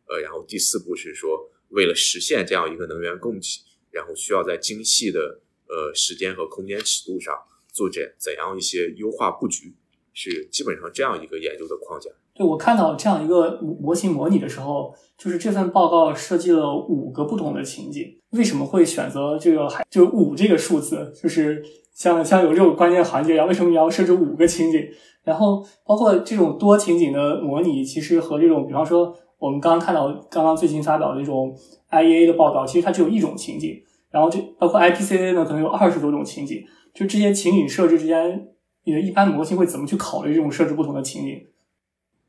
呃，然后第四步是说，为了实现这样一个能源供给，然后需要在精细的呃时间和空间尺度上。做怎怎样一些优化布局，是基本上这样一个研究的框架。对我看到这样一个模型模拟的时候，就是这份报告设计了五个不同的情景。为什么会选择这个还就五这个数字？就是像像有六个关键环节一样，为什么你要设置五个情景？然后包括这种多情景的模拟，其实和这种比方说我们刚刚看到刚刚最近发表的这种 IEA 的报告，其实它只有一种情景。然后这包括 IPCC 呢，可能有二十多种情景。就这些情景设置之间，你的一般模型会怎么去考虑这种设置不同的情景？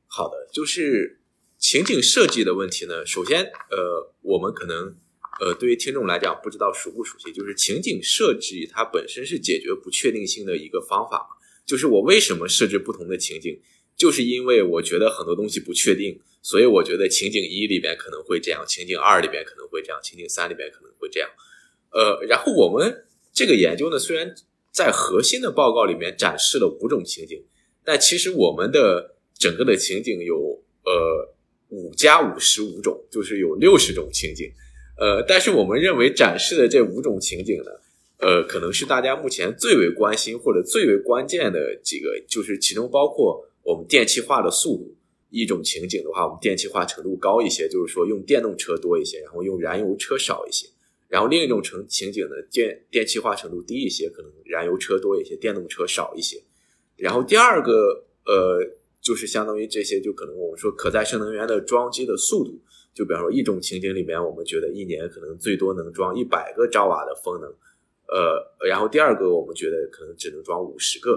好的，就是情景设计的问题呢。首先，呃，我们可能呃，对于听众来讲，不知道熟不熟悉，就是情景设计它本身是解决不确定性的一个方法。就是我为什么设置不同的情景，就是因为我觉得很多东西不确定，所以我觉得情景一里边可能会这样，情景二里边可能会这样，情景三里边可能会这样。呃，然后我们这个研究呢，虽然在核心的报告里面展示了五种情景，但其实我们的整个的情景有呃五加五十五种，就是有六十种情景。呃，但是我们认为展示的这五种情景呢，呃，可能是大家目前最为关心或者最为关键的几个，就是其中包括我们电气化的速度。一种情景的话，我们电气化程度高一些，就是说用电动车多一些，然后用燃油车少一些。然后另一种情情景呢，电电气化程度低一些，可能燃油车多一些，电动车少一些。然后第二个，呃，就是相当于这些，就可能我们说可再生能源的装机的速度，就比方说一种情景里面，我们觉得一年可能最多能装一百个兆瓦的风能，呃，然后第二个我们觉得可能只能装五十个，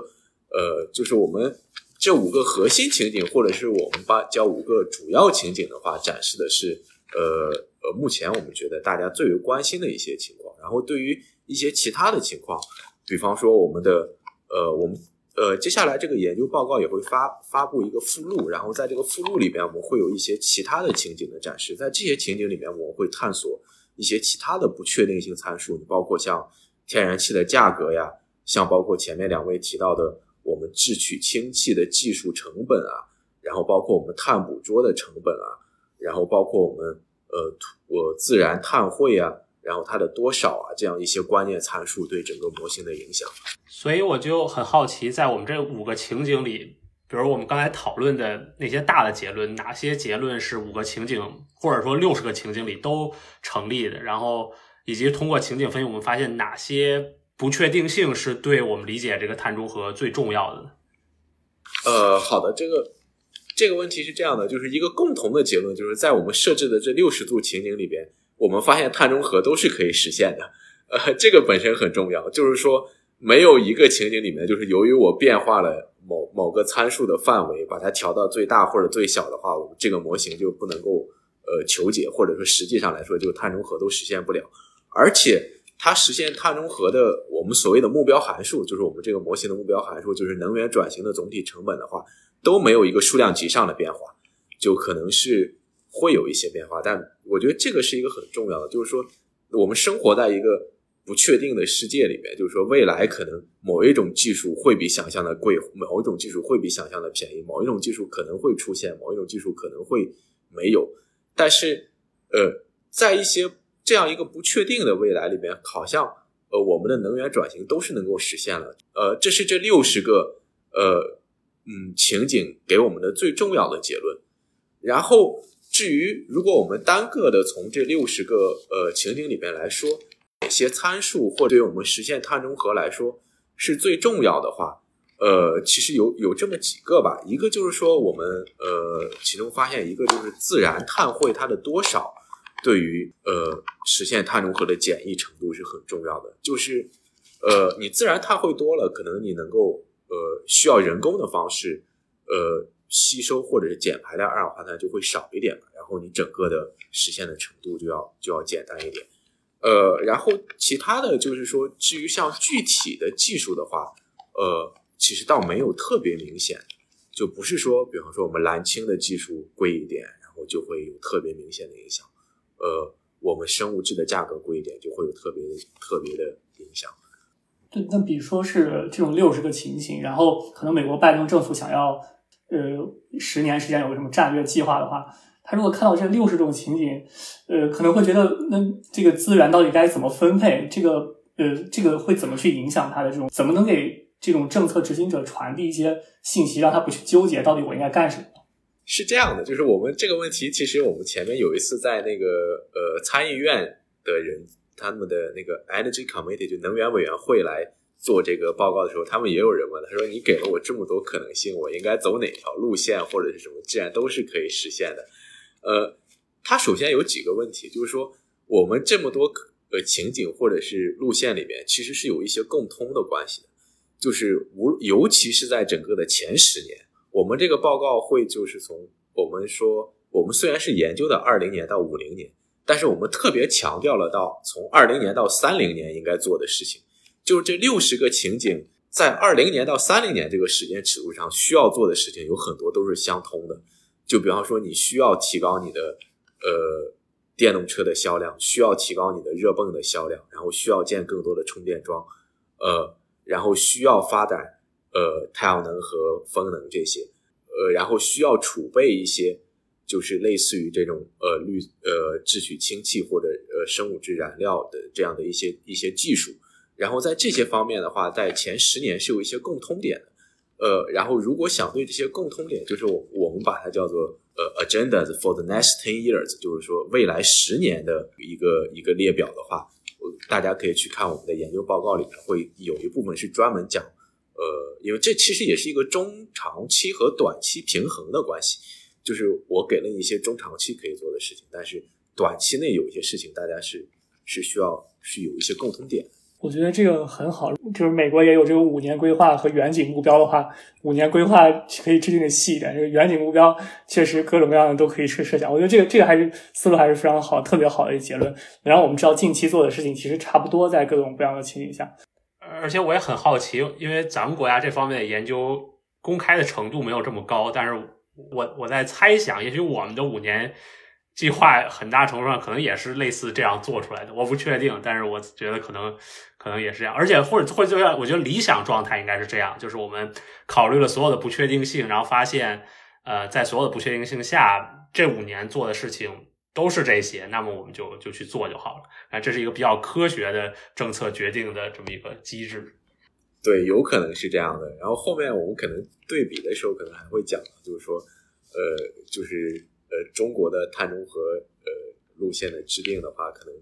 呃，就是我们这五个核心情景，或者是我们把叫五个主要情景的话，展示的是，呃。呃，目前我们觉得大家最为关心的一些情况，然后对于一些其他的情况，比方说我们的呃，我们呃，接下来这个研究报告也会发发布一个附录，然后在这个附录里边，我们会有一些其他的情景的展示，在这些情景里面，我们会探索一些其他的不确定性参数，包括像天然气的价格呀，像包括前面两位提到的我们制取氢气的技术成本啊，然后包括我们碳捕捉的成本啊，然后包括我们。呃，我自然碳汇啊，然后它的多少啊，这样一些关键参数对整个模型的影响。所以我就很好奇，在我们这五个情景里，比如我们刚才讨论的那些大的结论，哪些结论是五个情景或者说六十个情景里都成立的？然后以及通过情景分析，我们发现哪些不确定性是对我们理解这个碳中和最重要的？呃，好的，这个。这个问题是这样的，就是一个共同的结论，就是在我们设置的这六十度情景里边，我们发现碳中和都是可以实现的。呃，这个本身很重要，就是说没有一个情景里面，就是由于我变化了某某个参数的范围，把它调到最大或者最小的话，我这个模型就不能够呃求解，或者说实际上来说，就碳中和都实现不了。而且它实现碳中和的我们所谓的目标函数，就是我们这个模型的目标函数，就是能源转型的总体成本的话。都没有一个数量级上的变化，就可能是会有一些变化，但我觉得这个是一个很重要的，就是说我们生活在一个不确定的世界里面，就是说未来可能某一种技术会比想象的贵，某一种技术会比想象的便宜，某一种技术可能会出现，某一种技术可能会没有，但是呃，在一些这样一个不确定的未来里面，好像呃我们的能源转型都是能够实现了，呃，这是这六十个呃。嗯，情景给我们的最重要的结论。然后，至于如果我们单个的从这六十个呃情景里边来说，哪些参数或对我们实现碳中和来说是最重要的话，呃，其实有有这么几个吧，一个就是说我们呃，其中发现一个就是自然碳汇它的多少对于呃实现碳中和的简易程度是很重要的，就是呃你自然碳汇多了，可能你能够呃需要人工的方式呃吸收或者是减排的二氧化碳就会少一点嘛，然后你整个的实现的程度就要就要简单一点，呃，然后其他的就是说，至于像具体的技术的话，呃。其实倒没有特别明显，就不是说，比方说我们蓝氢的技术贵一点，然后就会有特别明显的影响。呃，我们生物质的价格贵一点，就会有特别特别的影响。对，那比如说是这种六十个情形，然后可能美国拜登政府想要呃十年时间有个什么战略计划的话，他如果看到这六十种情景，呃，可能会觉得那这个资源到底该怎么分配？这个呃，这个会怎么去影响他的这种？怎么能给？这种政策执行者传递一些信息，让他不去纠结到底我应该干什么。是这样的，就是我们这个问题，其实我们前面有一次在那个呃参议院的人，他们的那个 Energy Committee 就能源委员会来做这个报告的时候，他们也有人问，他说：“你给了我这么多可能性，我应该走哪条路线或者是什么？既然都是可以实现的，呃，它首先有几个问题，就是说我们这么多呃情景或者是路线里面，其实是有一些共通的关系的。”就是无，尤其是在整个的前十年，我们这个报告会就是从我们说，我们虽然是研究的二零年到五零年，但是我们特别强调了到从二零年到三零年应该做的事情，就是这六十个情景，在二零年到三零年这个时间尺度上需要做的事情有很多都是相通的。就比方说，你需要提高你的呃电动车的销量，需要提高你的热泵的销量，然后需要建更多的充电桩，呃。然后需要发展呃太阳能和风能这些，呃，然后需要储备一些就是类似于这种呃绿呃制取氢气或者呃生物质燃料的这样的一些一些技术。然后在这些方面的话，在前十年是有一些共通点的。呃，然后如果想对这些共通点，就是我我们把它叫做呃 agendas for the next ten years，就是说未来十年的一个一个列表的话。大家可以去看我们的研究报告里面，会有一部分是专门讲，呃，因为这其实也是一个中长期和短期平衡的关系，就是我给了你一些中长期可以做的事情，但是短期内有一些事情，大家是是需要是有一些共同点。我觉得这个很好，就是美国也有这个五年规划和远景目标的话，五年规划可以制定的细一点，这个远景目标确实各种各样的都可以去设想。我觉得这个这个还是思路还是非常好，特别好的一个结论。然后我们知道近期做的事情其实差不多，在各种各样的情景下。而且我也很好奇，因为咱们国家这方面的研究公开的程度没有这么高，但是我我在猜想，也许我们的五年。计划很大程度上可能也是类似这样做出来的，我不确定，但是我觉得可能可能也是这样，而且或者或者就像我觉得理想状态应该是这样，就是我们考虑了所有的不确定性，然后发现，呃，在所有的不确定性下，这五年做的事情都是这些，那么我们就就去做就好了。啊，这是一个比较科学的政策决定的这么一个机制。对，有可能是这样的。然后后面我们可能对比的时候，可能还会讲，就是说，呃，就是。呃，中国的碳中和呃路线的制定的话，可能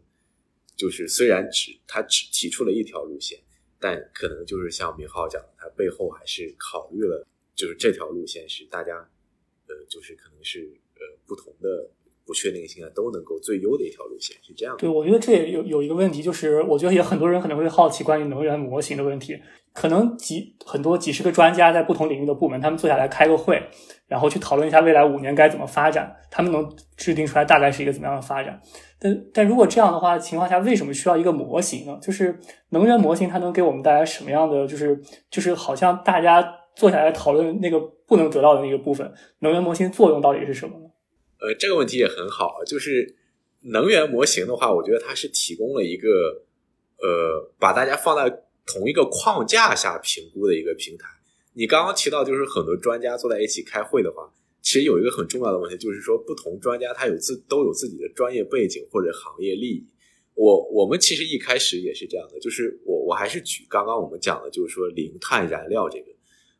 就是虽然只他只提出了一条路线，但可能就是像明浩讲，的，他背后还是考虑了，就是这条路线是大家呃，就是可能是呃不同的不确定性啊都能够最优的一条路线，是这样。对，我觉得这也有有一个问题，就是我觉得也很多人可能会好奇关于能源模型的问题，可能几很多几十个专家在不同领域的部门，他们坐下来开个会。然后去讨论一下未来五年该怎么发展，他们能制定出来大概是一个怎么样的发展。但但如果这样的话情况下，为什么需要一个模型呢？就是能源模型它能给我们带来什么样的？就是就是好像大家坐下来讨论那个不能得到的那个部分，能源模型作用到底是什么？呃，这个问题也很好，就是能源模型的话，我觉得它是提供了一个呃，把大家放在同一个框架下评估的一个平台。你刚刚提到，就是很多专家坐在一起开会的话，其实有一个很重要的问题，就是说不同专家他有自都有自己的专业背景或者行业利益。我我们其实一开始也是这样的，就是我我还是举刚刚我们讲的，就是说零碳燃料这个，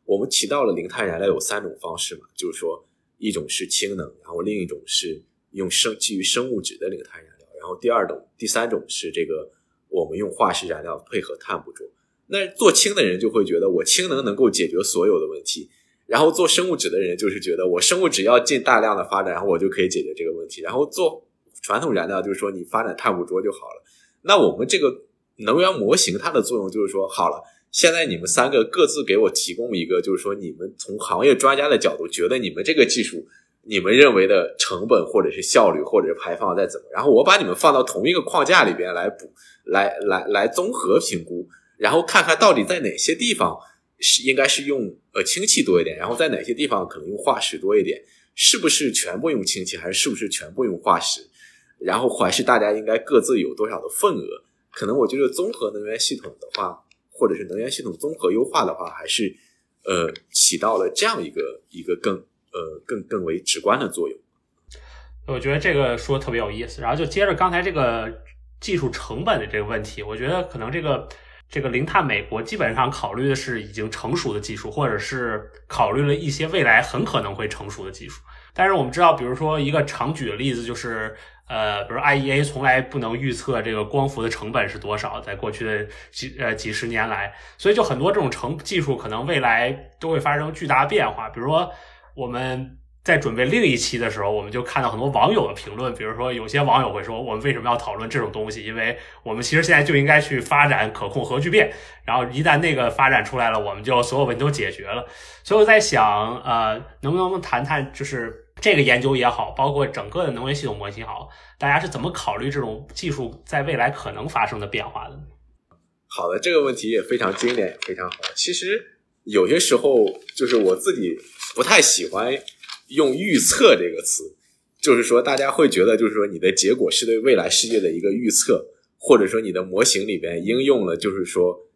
我们提到了零碳燃料有三种方式嘛，就是说一种是氢能，然后另一种是用生基于生物质的这个碳燃料，然后第二种第三种是这个我们用化石燃料配合碳捕捉。那做氢的人就会觉得我氢能能够解决所有的问题，然后做生物质的人就是觉得我生物质要进大量的发展，然后我就可以解决这个问题。然后做传统燃料就是说你发展碳捕捉就好了。那我们这个能源模型它的作用就是说，好了，现在你们三个各自给我提供一个，就是说你们从行业专家的角度觉得你们这个技术。你们认为的成本，或者是效率，或者是排放再怎么，然后我把你们放到同一个框架里边来补，来来来综合评估，然后看看到底在哪些地方是应该是用呃氢气多一点，然后在哪些地方可能用化石多一点，是不是全部用氢气，还是是不是全部用化石，然后还是大家应该各自有多少的份额？可能我觉得综合能源系统的话，或者是能源系统综合优化的话，还是呃起到了这样一个一个更。呃，更更为直观的作用，我觉得这个说特别有意思。然后就接着刚才这个技术成本的这个问题，我觉得可能这个这个零碳美国基本上考虑的是已经成熟的技术，或者是考虑了一些未来很可能会成熟的技术。但是我们知道，比如说一个常举的例子就是，呃，比如 IEA 从来不能预测这个光伏的成本是多少，在过去的几呃几十年来，所以就很多这种成技术可能未来都会发生巨大变化，比如说。我们在准备另一期的时候，我们就看到很多网友的评论，比如说有些网友会说，我们为什么要讨论这种东西？因为我们其实现在就应该去发展可控核聚变，然后一旦那个发展出来了，我们就所有问题都解决了。所以我在想，呃，能不能谈谈，就是这个研究也好，包括整个的能源系统模型也好，大家是怎么考虑这种技术在未来可能发生的变化的呢？好的，这个问题也非常经典，非常好。其实有些时候就是我自己。不太喜欢用“预测”这个词，就是说，大家会觉得，就是说，你的结果是对未来世界的一个预测，或者说，你的模型里边应用了，就是说，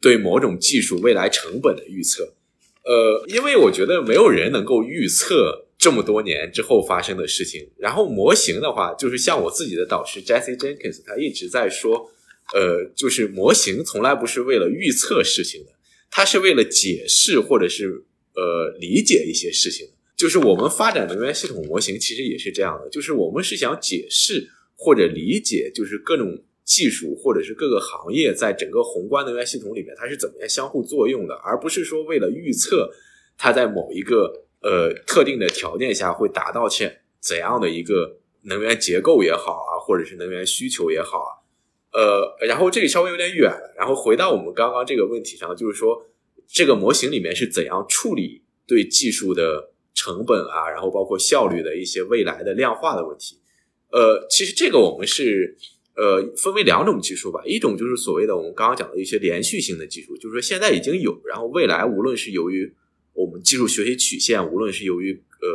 对某种技术未来成本的预测。呃，因为我觉得没有人能够预测这么多年之后发生的事情。然后，模型的话，就是像我自己的导师 Jesse Jenkins，他一直在说，呃，就是模型从来不是为了预测事情的，它是为了解释或者是。呃，理解一些事情，就是我们发展能源系统模型，其实也是这样的，就是我们是想解释或者理解，就是各种技术或者是各个行业在整个宏观能源系统里面它是怎么样相互作用的，而不是说为了预测它在某一个呃特定的条件下会达到怎怎样的一个能源结构也好啊，或者是能源需求也好啊，呃，然后这里稍微有点远了，然后回到我们刚刚这个问题上，就是说。这个模型里面是怎样处理对技术的成本啊，然后包括效率的一些未来的量化的问题？呃，其实这个我们是呃分为两种技术吧，一种就是所谓的我们刚刚讲的一些连续性的技术，就是说现在已经有，然后未来无论是由于我们技术学习曲线，无论是由于呃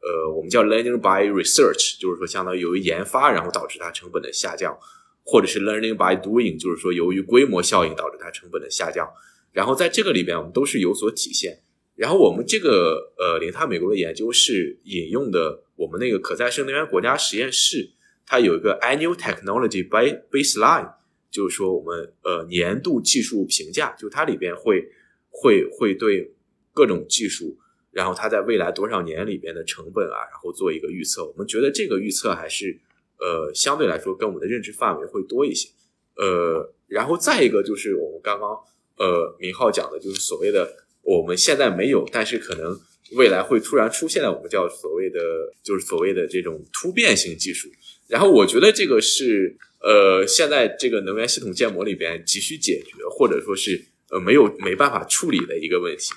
呃我们叫 learning by research，就是说相当于由于研发然后导致它成本的下降，或者是 learning by doing，就是说由于规模效应导致它成本的下降。然后在这个里边，我们都是有所体现。然后我们这个呃，林泰美国的研究是引用的我们那个可再生能源国家实验室，它有一个 Annual technology by Baseline，就是说我们呃年度技术评价，就它里边会会会对各种技术，然后它在未来多少年里边的成本啊，然后做一个预测。我们觉得这个预测还是呃相对来说跟我们的认知范围会多一些。呃，然后再一个就是我们刚刚。呃，明浩讲的就是所谓的我们现在没有，但是可能未来会突然出现的，我们叫所谓的就是所谓的这种突变性技术。然后我觉得这个是呃，现在这个能源系统建模里边急需解决，或者说是呃没有没办法处理的一个问题。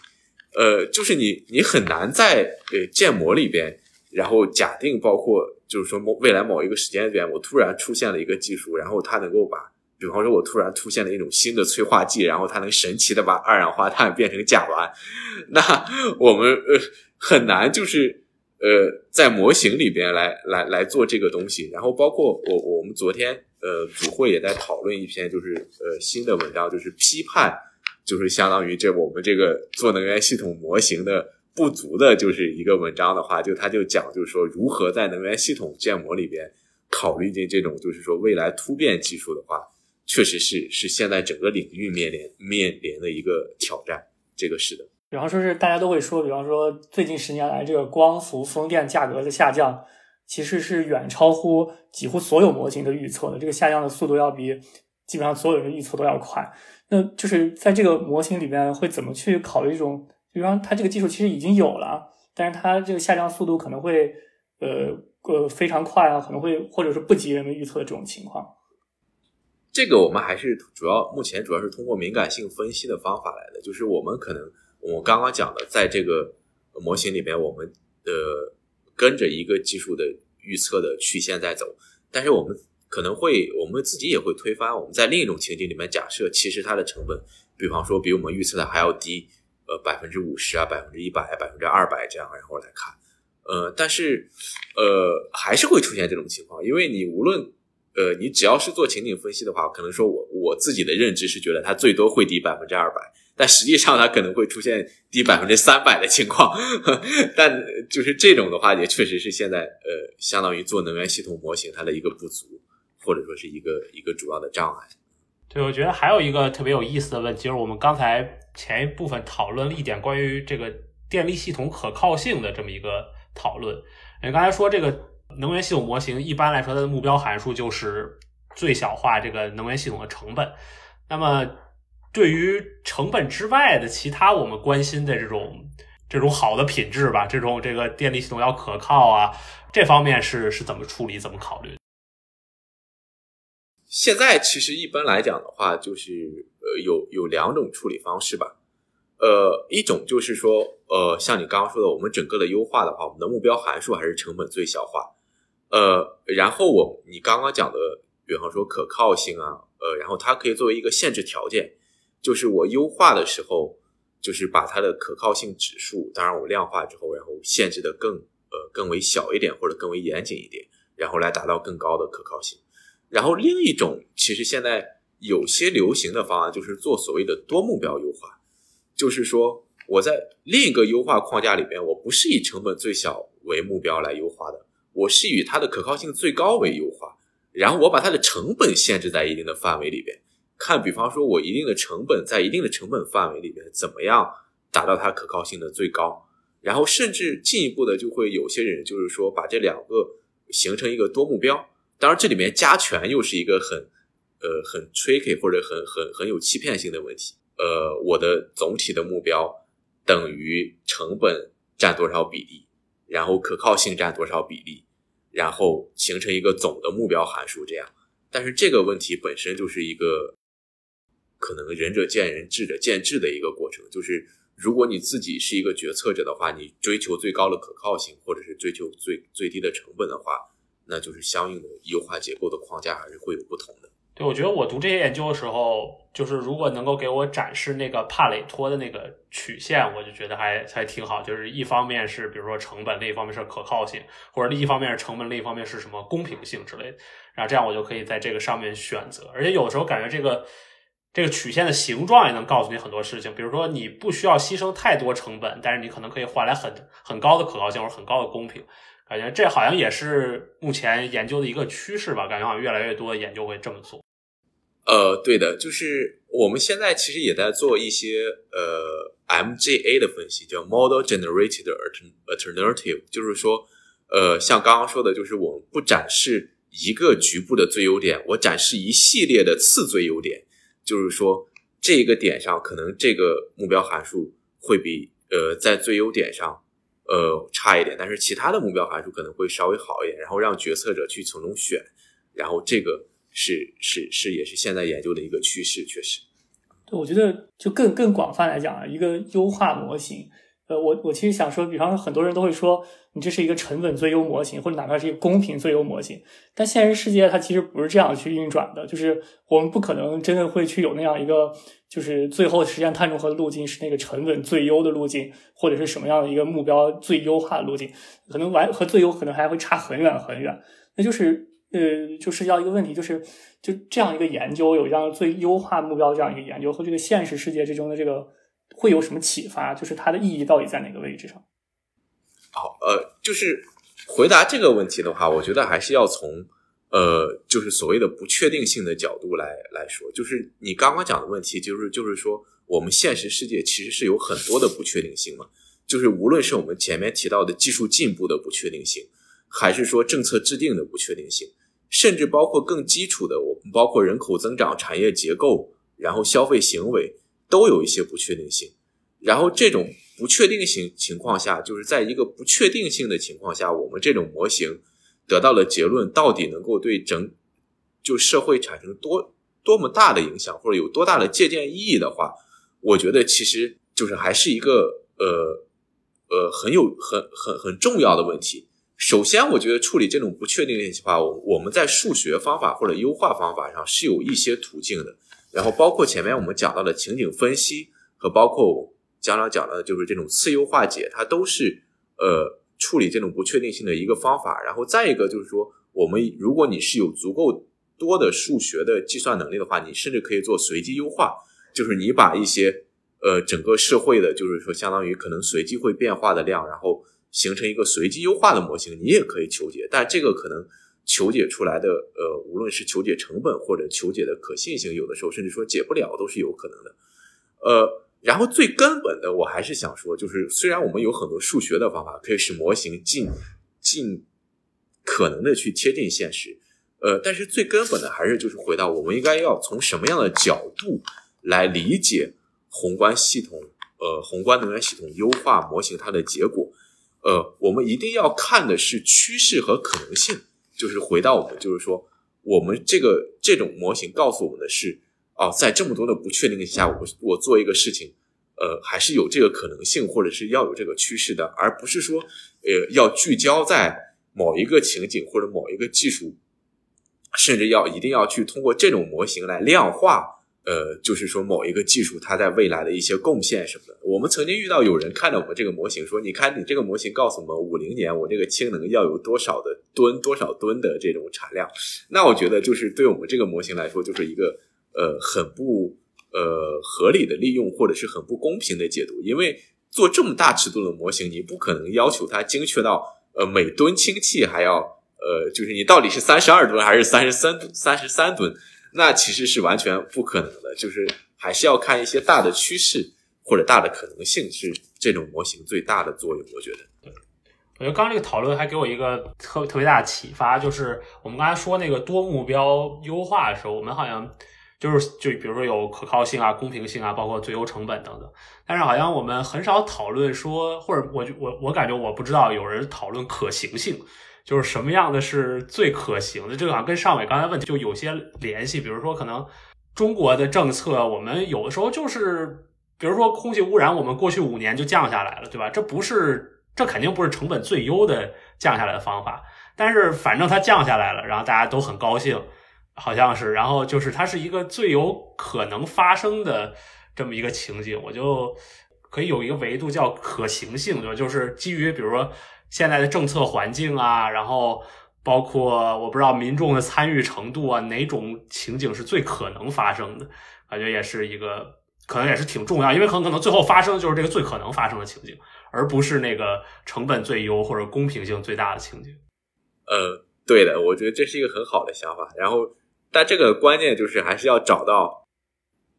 呃，就是你你很难在呃建模里边，然后假定包括就是说某未来某一个时间点，我突然出现了一个技术，然后它能够把。比方说，我突然出现了一种新的催化剂，然后它能神奇的把二氧化碳变成甲烷，那我们呃很难就是呃在模型里边来来来做这个东西。然后包括我我们昨天呃组会也在讨论一篇就是呃新的文章，就是批判就是相当于这我们这个做能源系统模型的不足的，就是一个文章的话，就他就讲就是说如何在能源系统建模里边考虑进这种就是说未来突变技术的话。确实是是现在整个领域面临面临的一个挑战，这个是的。比方说是大家都会说，比方说最近十年来这个光伏风电价格的下降，其实是远超乎几乎所有模型的预测的。这个下降的速度要比基本上所有人的预测都要快。那就是在这个模型里面会怎么去考虑这种，比方它这个技术其实已经有了，但是它这个下降速度可能会呃呃非常快啊，可能会或者是不及人们预测的这种情况。这个我们还是主要目前主要是通过敏感性分析的方法来的，就是我们可能我们刚刚讲的，在这个模型里面，我们呃跟着一个技术的预测的曲线在走，但是我们可能会我们自己也会推翻，我们在另一种情景里面假设，其实它的成本，比方说比我们预测的还要低，呃百分之五十啊，百分之一百，百分之二百这样，然后来看，呃，但是呃还是会出现这种情况，因为你无论。呃，你只要是做情景分析的话，可能说我我自己的认知是觉得它最多会低百分之二百，但实际上它可能会出现低百分之三百的情况。但就是这种的话，也确实是现在呃，相当于做能源系统模型它的一个不足，或者说是一个一个主要的障碍。对，我觉得还有一个特别有意思的问题，就是我们刚才前一部分讨论了一点关于这个电力系统可靠性的这么一个讨论。你刚才说这个。能源系统模型一般来说，它的目标函数就是最小化这个能源系统的成本。那么，对于成本之外的其他我们关心的这种这种好的品质吧，这种这个电力系统要可靠啊，这方面是是怎么处理、怎么考虑？现在其实一般来讲的话，就是呃有有两种处理方式吧。呃，一种就是说，呃，像你刚刚说的，我们整个的优化的话，我们的目标函数还是成本最小化。呃，然后我你刚刚讲的，比方说可靠性啊，呃，然后它可以作为一个限制条件，就是我优化的时候，就是把它的可靠性指数，当然我量化之后，然后限制的更呃更为小一点或者更为严谨一点，然后来达到更高的可靠性。然后另一种其实现在有些流行的方案就是做所谓的多目标优化，就是说我在另一个优化框架里边，我不是以成本最小为目标来优化的。我是以它的可靠性最高为优化，然后我把它的成本限制在一定的范围里边，看，比方说我一定的成本在一定的成本范围里边，怎么样达到它可靠性的最高，然后甚至进一步的就会有些人就是说把这两个形成一个多目标，当然这里面加权又是一个很呃很 tricky 或者很很很有欺骗性的问题，呃，我的总体的目标等于成本占多少比例，然后可靠性占多少比例。然后形成一个总的目标函数，这样。但是这个问题本身就是一个可能仁者见仁，智者见智的一个过程。就是如果你自己是一个决策者的话，你追求最高的可靠性，或者是追求最最低的成本的话，那就是相应的优化结构的框架还是会有不同的。对，我觉得我读这些研究的时候，就是如果能够给我展示那个帕累托的那个曲线，我就觉得还还挺好。就是一方面是比如说成本，另一方面是可靠性，或者另一方面是成本，另一方面是什么公平性之类的。然后这样我就可以在这个上面选择。而且有时候感觉这个这个曲线的形状也能告诉你很多事情。比如说你不需要牺牲太多成本，但是你可能可以换来很很高的可靠性或者很高的公平。感觉这好像也是目前研究的一个趋势吧。感觉好像越来越多的研究会这么做。呃，对的，就是我们现在其实也在做一些呃 MGA 的分析，叫 Model Generated Alternative，就是说，呃，像刚刚说的，就是我们不展示一个局部的最优点，我展示一系列的次最优点，就是说这个点上可能这个目标函数会比呃在最优点上呃差一点，但是其他的目标函数可能会稍微好一点，然后让决策者去从中选，然后这个。是是是，也是现在研究的一个趋势，确实。对，我觉得就更更广泛来讲啊，一个优化模型，呃，我我其实想说，比方说很多人都会说，你这是一个成本最优模型，或者哪怕是一个公平最优模型，但现实世界它其实不是这样去运转的，就是我们不可能真的会去有那样一个，就是最后实现碳中和的路径是那个成本最优的路径，或者是什么样的一个目标最优化的路径，可能完和最优可能还会差很远很远，那就是。呃，就涉及到一个问题，就是就这样一个研究，有这样最优化目标这样一个研究，和这个现实世界之中的这个会有什么启发？就是它的意义到底在哪个位置上？好，呃，就是回答这个问题的话，我觉得还是要从呃，就是所谓的不确定性的角度来来说。就是你刚刚讲的问题，就是就是说，我们现实世界其实是有很多的不确定性嘛，就是无论是我们前面提到的技术进步的不确定性。还是说政策制定的不确定性，甚至包括更基础的，我们包括人口增长、产业结构，然后消费行为都有一些不确定性。然后这种不确定性情况下，就是在一个不确定性的情况下，我们这种模型得到的结论，到底能够对整就社会产生多多么大的影响，或者有多大的借鉴意义的话，我觉得其实就是还是一个呃呃很有很很很重要的问题。首先，我觉得处理这种不确定性的话，我我们在数学方法或者优化方法上是有一些途径的。然后，包括前面我们讲到的情景分析和包括将来讲的就是这种次优化解，它都是呃处理这种不确定性的一个方法。然后再一个就是说，我们如果你是有足够多的数学的计算能力的话，你甚至可以做随机优化，就是你把一些呃整个社会的，就是说相当于可能随机会变化的量，然后形成一个随机优化的模型，你也可以求解。但这个可能求解出来的呃，无论是求解成本或者求解的可信性，有的时候甚至说解不了都是有可能的。呃，然后最根本的，我还是想说，就是虽然我们有很多数学的方法可以使模型尽尽可能的去贴近现实。呃，但是最根本的还是就是回到我们应该要从什么样的角度来理解宏观系统，呃，宏观能源系统优化模型它的结果，呃，我们一定要看的是趋势和可能性，就是回到我们就是说，我们这个这种模型告诉我们的是，哦，在这么多的不确定性下，我我做一个事情，呃，还是有这个可能性，或者是要有这个趋势的，而不是说，呃，要聚焦在某一个情景或者某一个技术。甚至要一定要去通过这种模型来量化，呃，就是说某一个技术它在未来的一些贡献什么的。我们曾经遇到有人看到我们这个模型说：“你看你这个模型告诉我们五零年我这个氢能要有多少的吨多少吨的这种产量。”那我觉得就是对我们这个模型来说，就是一个呃很不呃合理的利用，或者是很不公平的解读。因为做这么大尺度的模型，你不可能要求它精确到呃每吨氢气还要。呃，就是你到底是三十二吨还是三十三三十三吨？那其实是完全不可能的。就是还是要看一些大的趋势或者大的可能性，是这种模型最大的作用。我觉得，对，我觉得刚刚这个讨论还给我一个特特别大的启发，就是我们刚才说那个多目标优化的时候，我们好像就是就比如说有可靠性啊、公平性啊，包括最优成本等等，但是好像我们很少讨论说，或者我我我感觉我不知道有人讨论可行性。就是什么样的是最可行的？这个好像跟尚伟刚才问题就有些联系。比如说，可能中国的政策，我们有的时候就是，比如说空气污染，我们过去五年就降下来了，对吧？这不是，这肯定不是成本最优的降下来的方法。但是反正它降下来了，然后大家都很高兴，好像是。然后就是它是一个最有可能发生的这么一个情景，我就可以有一个维度叫可行性，对吧？就是基于比如说。现在的政策环境啊，然后包括我不知道民众的参与程度啊，哪种情景是最可能发生的？感觉也是一个，可能也是挺重要，因为很可能最后发生的就是这个最可能发生的情景，而不是那个成本最优或者公平性最大的情景。呃，对的，我觉得这是一个很好的想法。然后，但这个关键就是还是要找到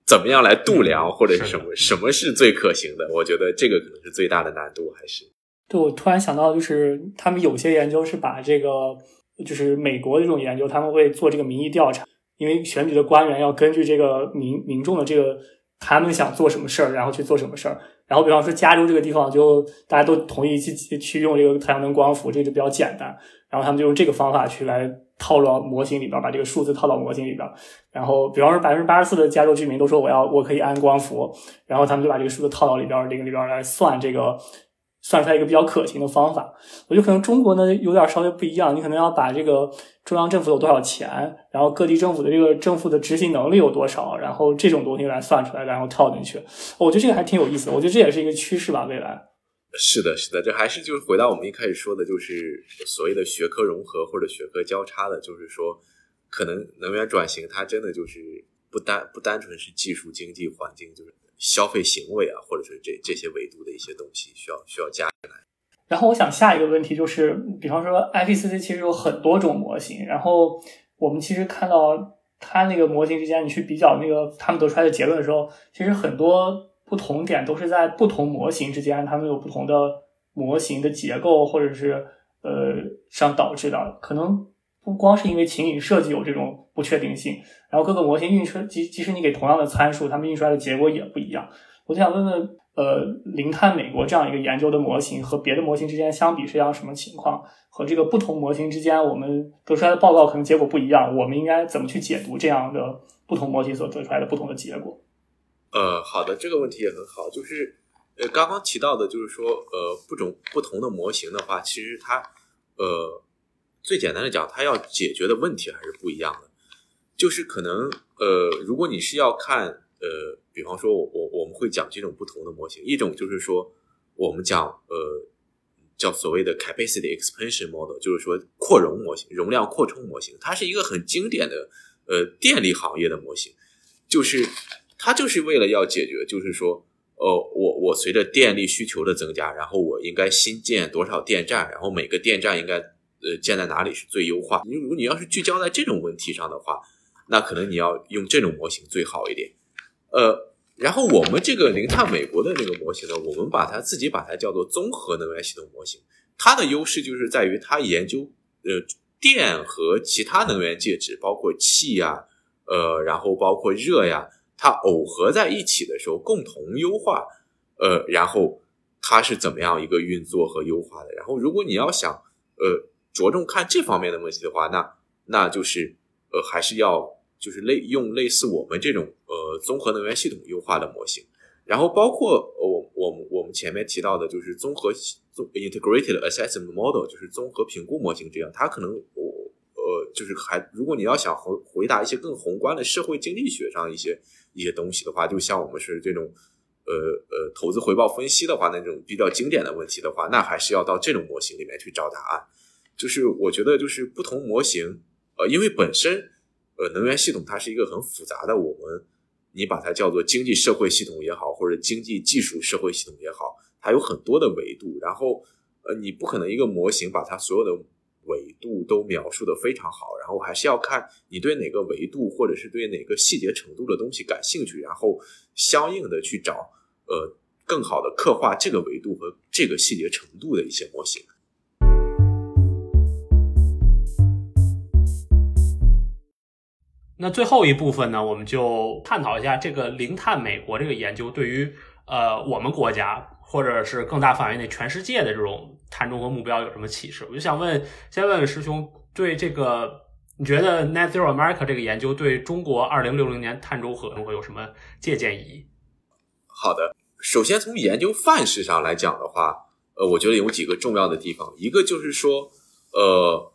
怎么样来度量或者是什么什么是最可行的。我觉得这个可能是最大的难度，还是。对，我突然想到，就是他们有些研究是把这个，就是美国的这种研究，他们会做这个民意调查，因为选举的官员要根据这个民民众的这个他们想做什么事儿，然后去做什么事儿。然后比方说加州这个地方，就大家都同意去去用这个太阳能光伏，这个就比较简单。然后他们就用这个方法去来套到模型里边，把这个数字套到模型里边。然后比方说百分之八十四的加州居民都说我要我可以安光伏，然后他们就把这个数字套到里边，这个里边来算这个。算出来一个比较可行的方法，我觉得可能中国呢有点稍微不一样，你可能要把这个中央政府有多少钱，然后各地政府的这个政府的执行能力有多少，然后这种东西来算出来，然后套进去。我觉得这个还挺有意思的，我觉得这也是一个趋势吧，未来。是的，是的，这还是就是回到我们一开始说的，就是所谓的学科融合或者学科交叉的，就是说，可能能源转型它真的就是不单不单纯是技术、经济、环境，就是。消费行为啊，或者是这这些维度的一些东西，需要需要加进来。然后我想下一个问题就是，比方说 IPCC 其实有很多种模型，然后我们其实看到它那个模型之间，你去比较那个他们得出来的结论的时候，其实很多不同点都是在不同模型之间，他们有不同的模型的结构或者是呃上导致的，可能。不光是因为情景设计有这种不确定性，然后各个模型运出，即即使你给同样的参数，它们运出来的结果也不一样。我就想问问，呃，零碳美国这样一个研究的模型和别的模型之间相比是样什么情况？和这个不同模型之间，我们得出来的报告可能结果不一样，我们应该怎么去解读这样的不同模型所得出来的不同的结果？呃，好的，这个问题也很好，就是呃，刚刚提到的，就是说，呃，不种不同的模型的话，其实它，呃，最简单的讲，它要解决的问题还是不一样的，就是可能，呃，如果你是要看，呃，比方说，我我我们会讲这种不同的模型，一种就是说，我们讲，呃，叫所谓的 capacity expansion model，就是说扩容模型、容量扩充模型，它是一个很经典的，呃，电力行业的模型，就是。它就是为了要解决，就是说，呃，我我随着电力需求的增加，然后我应该新建多少电站，然后每个电站应该呃建在哪里是最优化。你如果你要是聚焦在这种问题上的话，那可能你要用这种模型最好一点。呃，然后我们这个零碳美国的这个模型呢，我们把它自己把它叫做综合能源系统模型。它的优势就是在于它研究呃电和其他能源介质，包括气呀，呃，然后包括热呀。它耦合在一起的时候，共同优化，呃，然后它是怎么样一个运作和优化的？然后，如果你要想，呃，着重看这方面的问题的话，那那就是，呃，还是要就是类用类似我们这种呃综合能源系统优化的模型，然后包括我我们我们前面提到的就是综合综 integrated assessment model，就是综合评估模型这样，它可能我呃就是还如果你要想回回答一些更宏观的社会经济学上一些。一些东西的话，就像我们是这种，呃呃，投资回报分析的话，那种比较经典的问题的话，那还是要到这种模型里面去找答案。就是我觉得，就是不同模型，呃，因为本身，呃，能源系统它是一个很复杂的，我们你把它叫做经济社会系统也好，或者经济技术社会系统也好，它有很多的维度。然后，呃，你不可能一个模型把它所有的。维度都描述的非常好，然后还是要看你对哪个维度或者是对哪个细节程度的东西感兴趣，然后相应的去找呃更好的刻画这个维度和这个细节程度的一些模型。那最后一部分呢，我们就探讨一下这个零碳美国这个研究对于呃我们国家。或者是更大范围内全世界的这种碳中和目标有什么启示？我就想问，先问问师兄，对这个你觉得 Net Zero America 这个研究对中国二零六零年碳中和会有什么借鉴意义？好的，首先从研究范式上来讲的话，呃，我觉得有几个重要的地方，一个就是说，呃，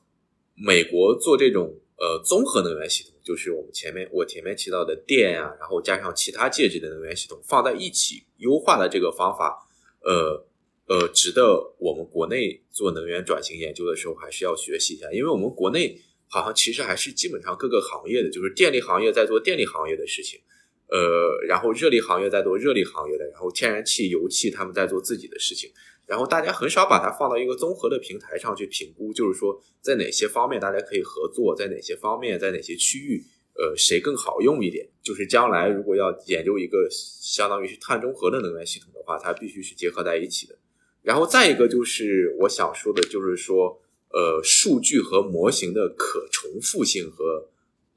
美国做这种呃综合能源系统，就是我们前面我前面提到的电啊，然后加上其他介质的能源系统放在一起优化的这个方法。呃呃，值得我们国内做能源转型研究的时候，还是要学习一下，因为我们国内好像其实还是基本上各个行业的，就是电力行业在做电力行业的事情，呃，然后热力行业在做热力行业的，然后天然气、油气他们在做自己的事情，然后大家很少把它放到一个综合的平台上去评估，就是说在哪些方面大家可以合作，在哪些方面，在哪些区域。呃，谁更好用一点？就是将来如果要研究一个相当于是碳中和的能源系统的话，它必须是结合在一起的。然后再一个就是我想说的，就是说，呃，数据和模型的可重复性和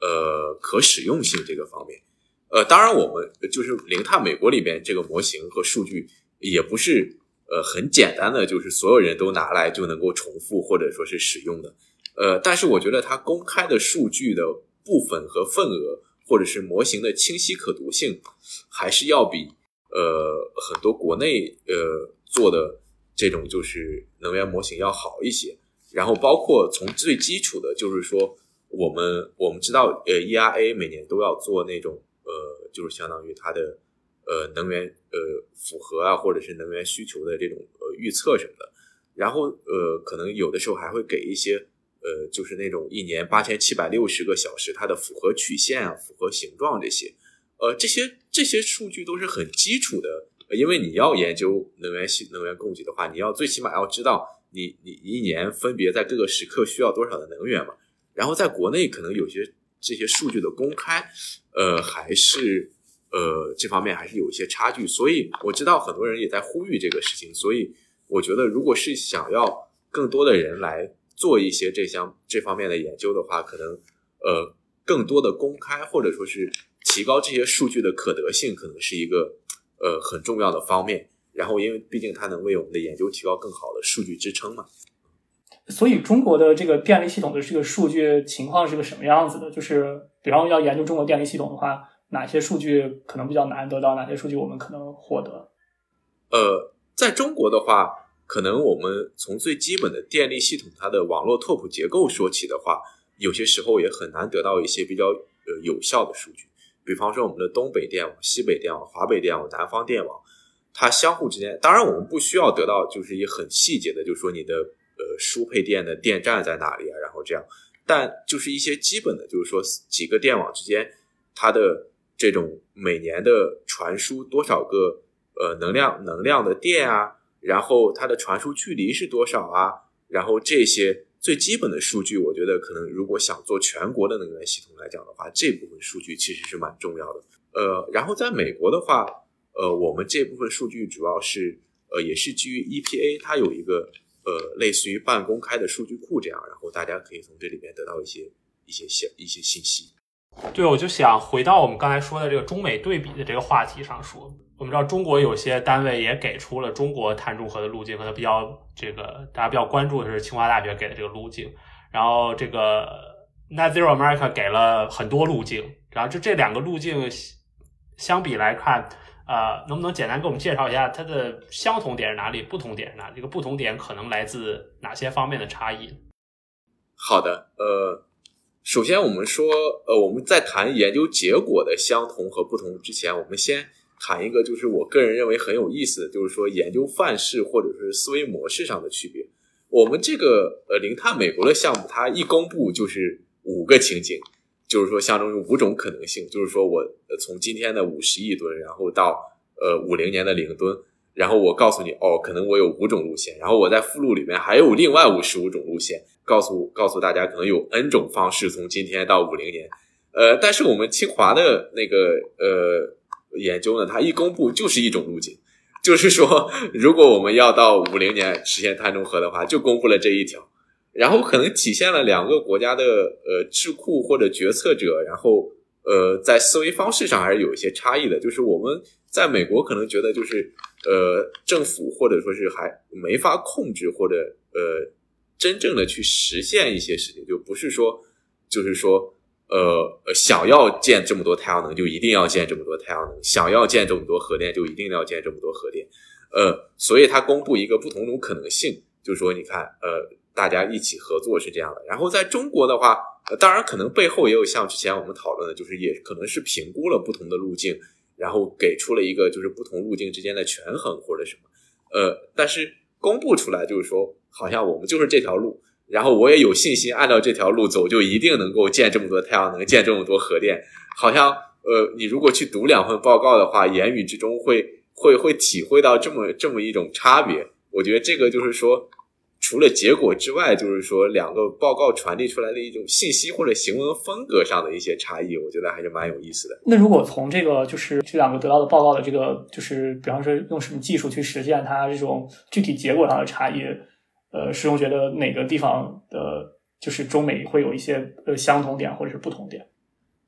呃可使用性这个方面。呃，当然我们就是零碳美国里边这个模型和数据也不是呃很简单的，就是所有人都拿来就能够重复或者说是使用的。呃，但是我觉得它公开的数据的。部分和份额，或者是模型的清晰可读性，还是要比呃很多国内呃做的这种就是能源模型要好一些。然后包括从最基础的，就是说我们我们知道呃 ERA 每年都要做那种呃就是相当于它的呃能源呃符合啊，或者是能源需求的这种呃预测什么的。然后呃可能有的时候还会给一些。呃，就是那种一年八千七百六十个小时，它的复合曲线啊，复合形状这些，呃，这些这些数据都是很基础的，因为你要研究能源系能源供给的话，你要最起码要知道你你一年分别在各个时刻需要多少的能源嘛。然后在国内可能有些这些数据的公开，呃，还是呃这方面还是有一些差距，所以我知道很多人也在呼吁这个事情，所以我觉得如果是想要更多的人来。做一些这项这方面的研究的话，可能呃更多的公开或者说是提高这些数据的可得性，可能是一个呃很重要的方面。然后，因为毕竟它能为我们的研究提高更好的数据支撑嘛。所以，中国的这个电力系统的这个数据情况是个什么样子的？就是，比方要研究中国电力系统的话，哪些数据可能比较难得到？哪些数据我们可能获得？呃，在中国的话，可能我们从最基本的电力系统它的网络拓扑结构说起的话，有些时候也很难得到一些比较呃有效的数据。比方说，我们的东北电网、西北电网、华北电网、南方电网。它相互之间，当然我们不需要得到就是一很细节的，就是说你的呃输配电的电站在哪里啊，然后这样，但就是一些基本的，就是说几个电网之间它的这种每年的传输多少个呃能量能量的电啊，然后它的传输距离是多少啊，然后这些最基本的数据，我觉得可能如果想做全国的能源系统来讲的话，这部分数据其实是蛮重要的。呃，然后在美国的话。呃，我们这部分数据主要是呃，也是基于 EPA，它有一个呃，类似于半公开的数据库这样，然后大家可以从这里面得到一些一些信一些信息。对，我就想回到我们刚才说的这个中美对比的这个话题上说，我们知道中国有些单位也给出了中国碳中和的路径，可能比较这个大家比较关注的是清华大学给的这个路径，然后这个 Net Zero America 给了很多路径，然后就这两个路径相比来看。呃，能不能简单给我们介绍一下它的相同点是哪里，不同点是哪？这个不同点可能来自哪些方面的差异？好的，呃，首先我们说，呃，我们在谈研究结果的相同和不同之前，我们先谈一个，就是我个人认为很有意思，就是说研究范式或者是思维模式上的区别。我们这个呃零碳美国的项目，它一公布就是五个情景。就是说，相当于五种可能性，就是说我从今天的五十亿吨，然后到呃五零年的零吨，然后我告诉你，哦，可能我有五种路线，然后我在附录里面还有另外五十五种路线，告诉告诉大家，可能有 N 种方式从今天到五零年，呃，但是我们清华的那个呃研究呢，它一公布就是一种路径，就是说，如果我们要到五零年实现碳中和的话，就公布了这一条。然后可能体现了两个国家的呃智库或者决策者，然后呃在思维方式上还是有一些差异的。就是我们在美国可能觉得就是呃政府或者说是还没法控制或者呃真正的去实现一些事情，就不是说就是说呃想要建这么多太阳能就一定要建这么多太阳能，想要建这么多核电就一定要建这么多核电。呃，所以他公布一个不同种可能性，就是说你看呃。大家一起合作是这样的，然后在中国的话，当然可能背后也有像之前我们讨论的，就是也可能是评估了不同的路径，然后给出了一个就是不同路径之间的权衡或者什么，呃，但是公布出来就是说，好像我们就是这条路，然后我也有信心按照这条路走，就一定能够建这么多太阳能，建这么多核电，好像呃，你如果去读两份报告的话，言语之中会会会体会到这么这么一种差别，我觉得这个就是说。除了结果之外，就是说两个报告传递出来的一种信息或者行文风格上的一些差异，我觉得还是蛮有意思的。那如果从这个就是这两个得到的报告的这个就是，比方说用什么技术去实现它这种具体结果上的差异，呃，师兄觉得哪个地方的，就是中美会有一些呃相同点或者是不同点？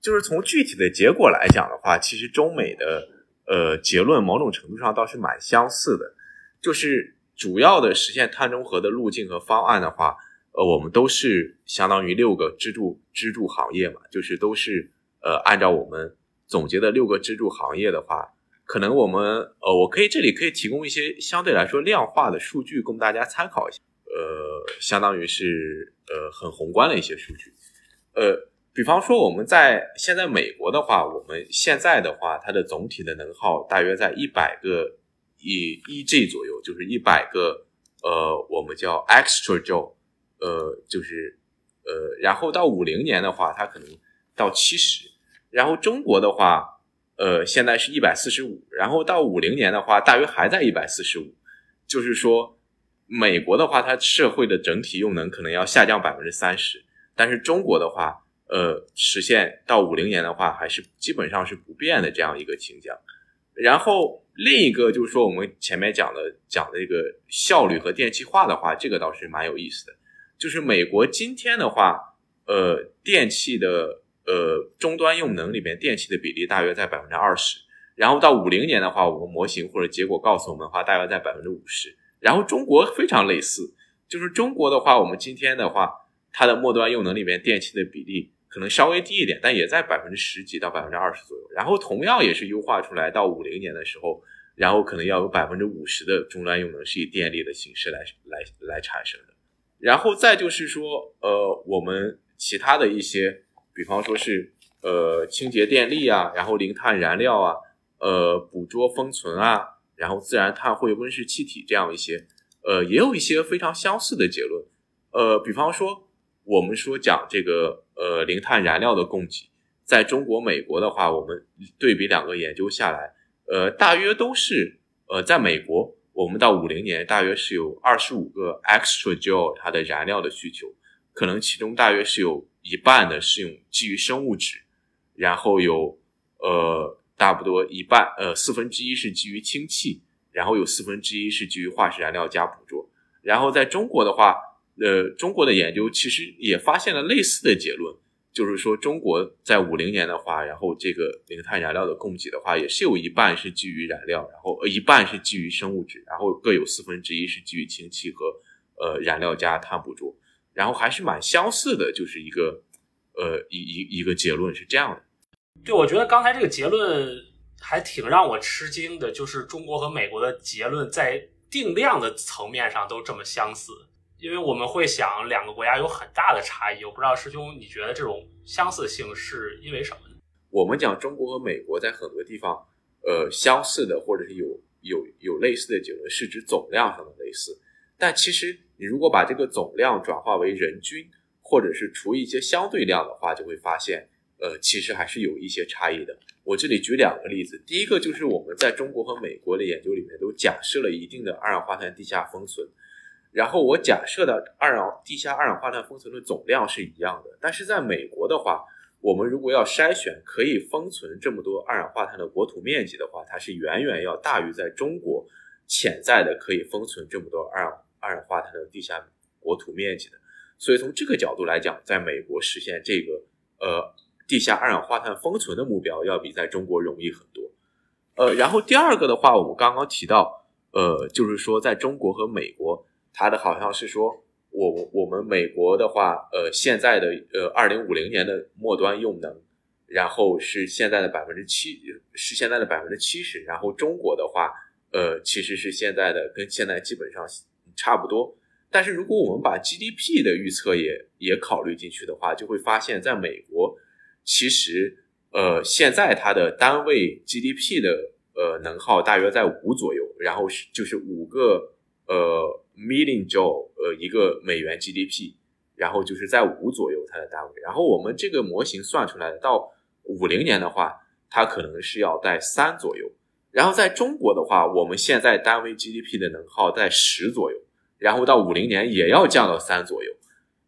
就是从具体的结果来讲的话，其实中美的呃结论某种程度上倒是蛮相似的，就是。主要的实现碳中和的路径和方案的话，呃，我们都是相当于六个支柱支柱行业嘛，就是都是呃按照我们总结的六个支柱行业的话，可能我们呃我可以这里可以提供一些相对来说量化的数据供大家参考一下，呃，相当于是呃很宏观的一些数据，呃，比方说我们在现在美国的话，我们现在的话它的总体的能耗大约在一百个。以一 G 左右，就是一百个，呃，我们叫 extra joule，呃，就是呃，然后到五零年的话，它可能到七十，然后中国的话，呃，现在是一百四十五，然后到五零年的话，大约还在一百四十五，就是说，美国的话，它社会的整体用能可能要下降百分之三十，但是中国的话，呃，实现到五零年的话，还是基本上是不变的这样一个倾向，然后。另一个就是说，我们前面讲的讲的这个效率和电气化的话，这个倒是蛮有意思的。就是美国今天的话，呃，电器的呃终端用能里面电器的比例大约在百分之二十，然后到五零年的话，我们模型或者结果告诉我们的话，大约在百分之五十。然后中国非常类似，就是中国的话，我们今天的话，它的末端用能里面电器的比例可能稍微低一点，但也在百分之十几到百分之二十左右。然后同样也是优化出来，到五零年的时候，然后可能要有百分之五十的终端用能是以电力的形式来来来产生的。然后再就是说，呃，我们其他的一些，比方说是呃清洁电力啊，然后零碳燃料啊，呃捕捉封存啊。然后自然碳汇温室气体这样一些，呃，也有一些非常相似的结论，呃，比方说我们说讲这个呃零碳燃料的供给，在中国、美国的话，我们对比两个研究下来，呃，大约都是呃，在美国，我们到五零年大约是有二十五个 extra joule 它的燃料的需求，可能其中大约是有一半的是用基于生物质，然后有呃。差不多一半，呃，四分之一是基于氢气，然后有四分之一是基于化石燃料加捕捉。然后在中国的话，呃，中国的研究其实也发现了类似的结论，就是说中国在五零年的话，然后这个零碳燃料的供给的话，也是有一半是基于燃料，然后呃一半是基于生物质，然后各有四分之一是基于氢气和呃燃料加碳捕捉，然后还是蛮相似的，就是一个呃一一一个结论是这样的。对，我觉得刚才这个结论还挺让我吃惊的，就是中国和美国的结论在定量的层面上都这么相似。因为我们会想两个国家有很大的差异，我不知道师兄你觉得这种相似性是因为什么呢？我们讲中国和美国在很多地方，呃，相似的或者是有有有类似的结论，是指总量上的类似。但其实你如果把这个总量转化为人均，或者是除一些相对量的话，就会发现。呃，其实还是有一些差异的。我这里举两个例子，第一个就是我们在中国和美国的研究里面都假设了一定的二氧化碳地下封存，然后我假设的二氧地下二氧化碳封存的总量是一样的。但是在美国的话，我们如果要筛选可以封存这么多二氧化碳的国土面积的话，它是远远要大于在中国潜在的可以封存这么多二氧二氧化碳的地下国土面积的。所以从这个角度来讲，在美国实现这个呃。地下二氧化碳封存的目标要比在中国容易很多，呃，然后第二个的话，我们刚刚提到，呃，就是说在中国和美国，它的好像是说，我我们美国的话，呃，现在的呃二零五零年的末端用能，然后是现在的百分之七，是现在的百分之七十，然后中国的话，呃，其实是现在的跟现在基本上差不多，但是如果我们把 GDP 的预测也也考虑进去的话，就会发现，在美国。其实，呃，现在它的单位 GDP 的呃能耗大约在五左右，然后是就是五个呃 million jou 呃一个美元 GDP，然后就是在五左右它的单位。然后我们这个模型算出来的，到五零年的话，它可能是要在三左右。然后在中国的话，我们现在单位 GDP 的能耗在十左右，然后到五零年也要降到三左右。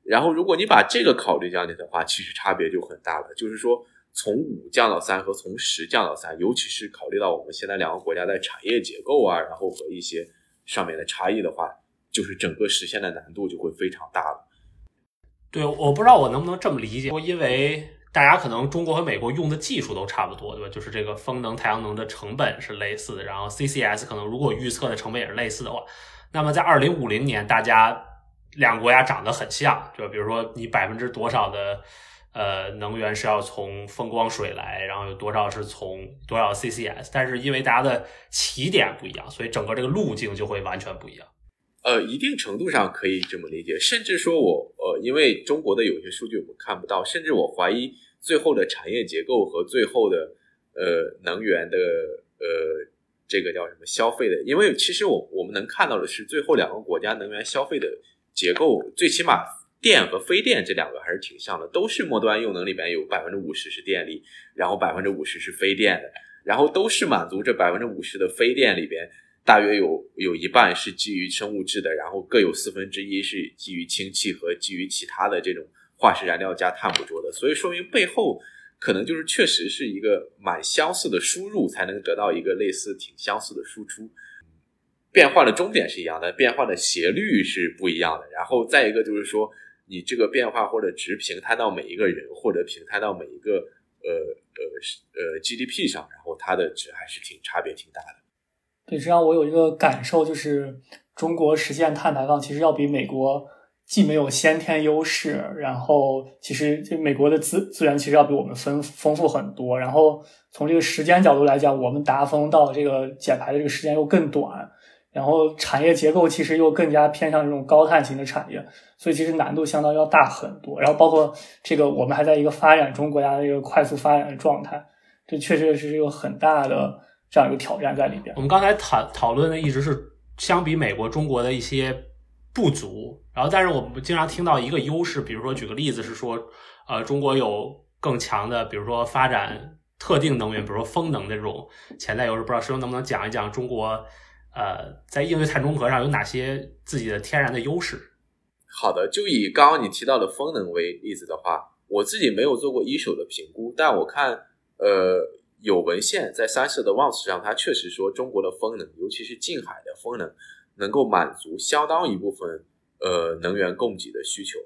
然后，如果你把这个考虑进去的话，其实差别就很大了。就是说，从五降到三和从十降到三，尤其是考虑到我们现在两个国家的产业结构啊，然后和一些上面的差异的话，就是整个实现的难度就会非常大了。对，我不知道我能不能这么理解，因为大家可能中国和美国用的技术都差不多，对吧？就是这个风能、太阳能的成本是类似的，然后 CCS 可能如果预测的成本也是类似的话，那么在二零五零年，大家。两个国家长得很像，就比如说你百分之多少的呃能源是要从风光水来，然后有多少是从多少 CCS，但是因为大家的起点不一样，所以整个这个路径就会完全不一样。呃，一定程度上可以这么理解，甚至说我呃，因为中国的有些数据我们看不到，甚至我怀疑最后的产业结构和最后的呃能源的呃这个叫什么消费的，因为其实我我们能看到的是最后两个国家能源消费的。结构最起码电和非电这两个还是挺像的，都是末端用能里边有百分之五十是电力，然后百分之五十是非电的，然后都是满足这百分之五十的非电里边，大约有有一半是基于生物质的，然后各有四分之一是基于氢气和基于其他的这种化石燃料加碳捕捉的，所以说明背后可能就是确实是一个蛮相似的输入，才能得到一个类似挺相似的输出。变化的终点是一样的，变化的斜率是不一样的。然后再一个就是说，你这个变化或者值平摊到每一个人，或者平摊到每一个呃呃呃 GDP 上，然后它的值还是挺差别挺大的。对，实际上我有一个感受，就是中国实现碳排放其实要比美国。既没有先天优势，然后其实这美国的资资源其实要比我们丰丰富很多。然后从这个时间角度来讲，我们达峰到这个减排的这个时间又更短，然后产业结构其实又更加偏向这种高碳型的产业，所以其实难度相当要大很多。然后包括这个我们还在一个发展中国家的一个快速发展的状态，这确确实是有很大的这样一个挑战在里边。我们刚才讨讨论的一直是相比美国、中国的一些。不足，然后但是我们经常听到一个优势，比如说举个例子是说，呃，中国有更强的，比如说发展特定能源，比如说风能的这种潜在优势。不知道师兄能不能讲一讲中国，呃，在应对碳中和上有哪些自己的天然的优势？好的，就以刚刚你提到的风能为例子的话，我自己没有做过一手的评估，但我看，呃，有文献在三色的 Once 上，它确实说中国的风能，尤其是近海的风能。能够满足相当一部分呃能源供给的需求，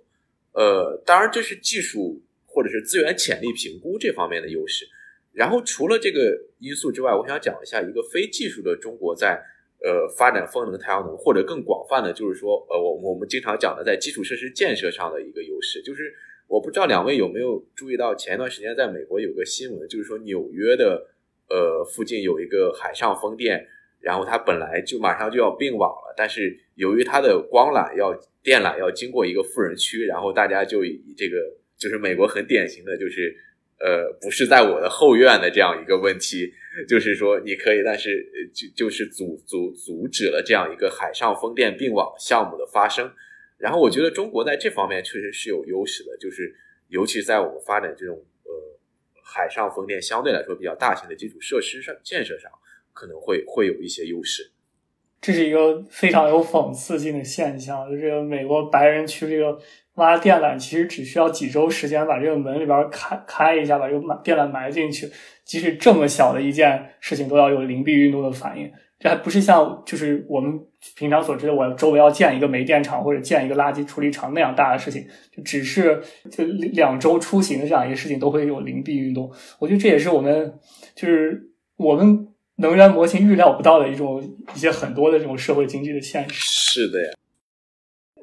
呃，当然这是技术或者是资源潜力评估这方面的优势。然后除了这个因素之外，我想讲一下一个非技术的中国在呃发展风能、太阳能，或者更广泛的，就是说呃我我们经常讲的在基础设施建设上的一个优势。就是我不知道两位有没有注意到，前一段时间在美国有个新闻，就是说纽约的呃附近有一个海上风电。然后它本来就马上就要并网了，但是由于它的光缆要电缆要经过一个富人区，然后大家就以这个就是美国很典型的就是呃不是在我的后院的这样一个问题，就是说你可以，但是就就是阻阻阻止了这样一个海上风电并网项目的发生。然后我觉得中国在这方面确实是有优势的，就是尤其在我们发展这种呃海上风电相对来说比较大型的基础设施上建设上。可能会会有一些优势，这是一个非常有讽刺性的现象。就是美国白人去这个挖电缆，其实只需要几周时间，把这个门里边开开一下，把这个电缆埋进去。即使这么小的一件事情，都要有灵璧运动的反应。这还不是像就是我们平常所知的，我周围要建一个煤电厂或者建一个垃圾处理厂那样大的事情。就只是就两周出行的这样一个事情，都会有零币运动。我觉得这也是我们就是我们。能源模型预料不到的一种一些很多的这种社会经济的现实。是的呀。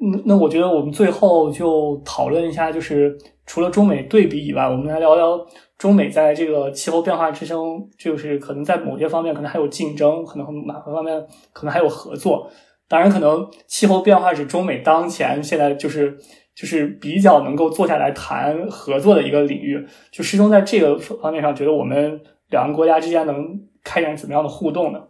那那我觉得我们最后就讨论一下，就是除了中美对比以外，我们来聊聊中美在这个气候变化之中，就是可能在某些方面可能还有竞争，可能哪个方面可能还有合作。当然，可能气候变化是中美当前现在就是就是比较能够坐下来谈合作的一个领域。就始终在这个方面上，觉得我们两个国家之间能。开展怎么样的互动呢？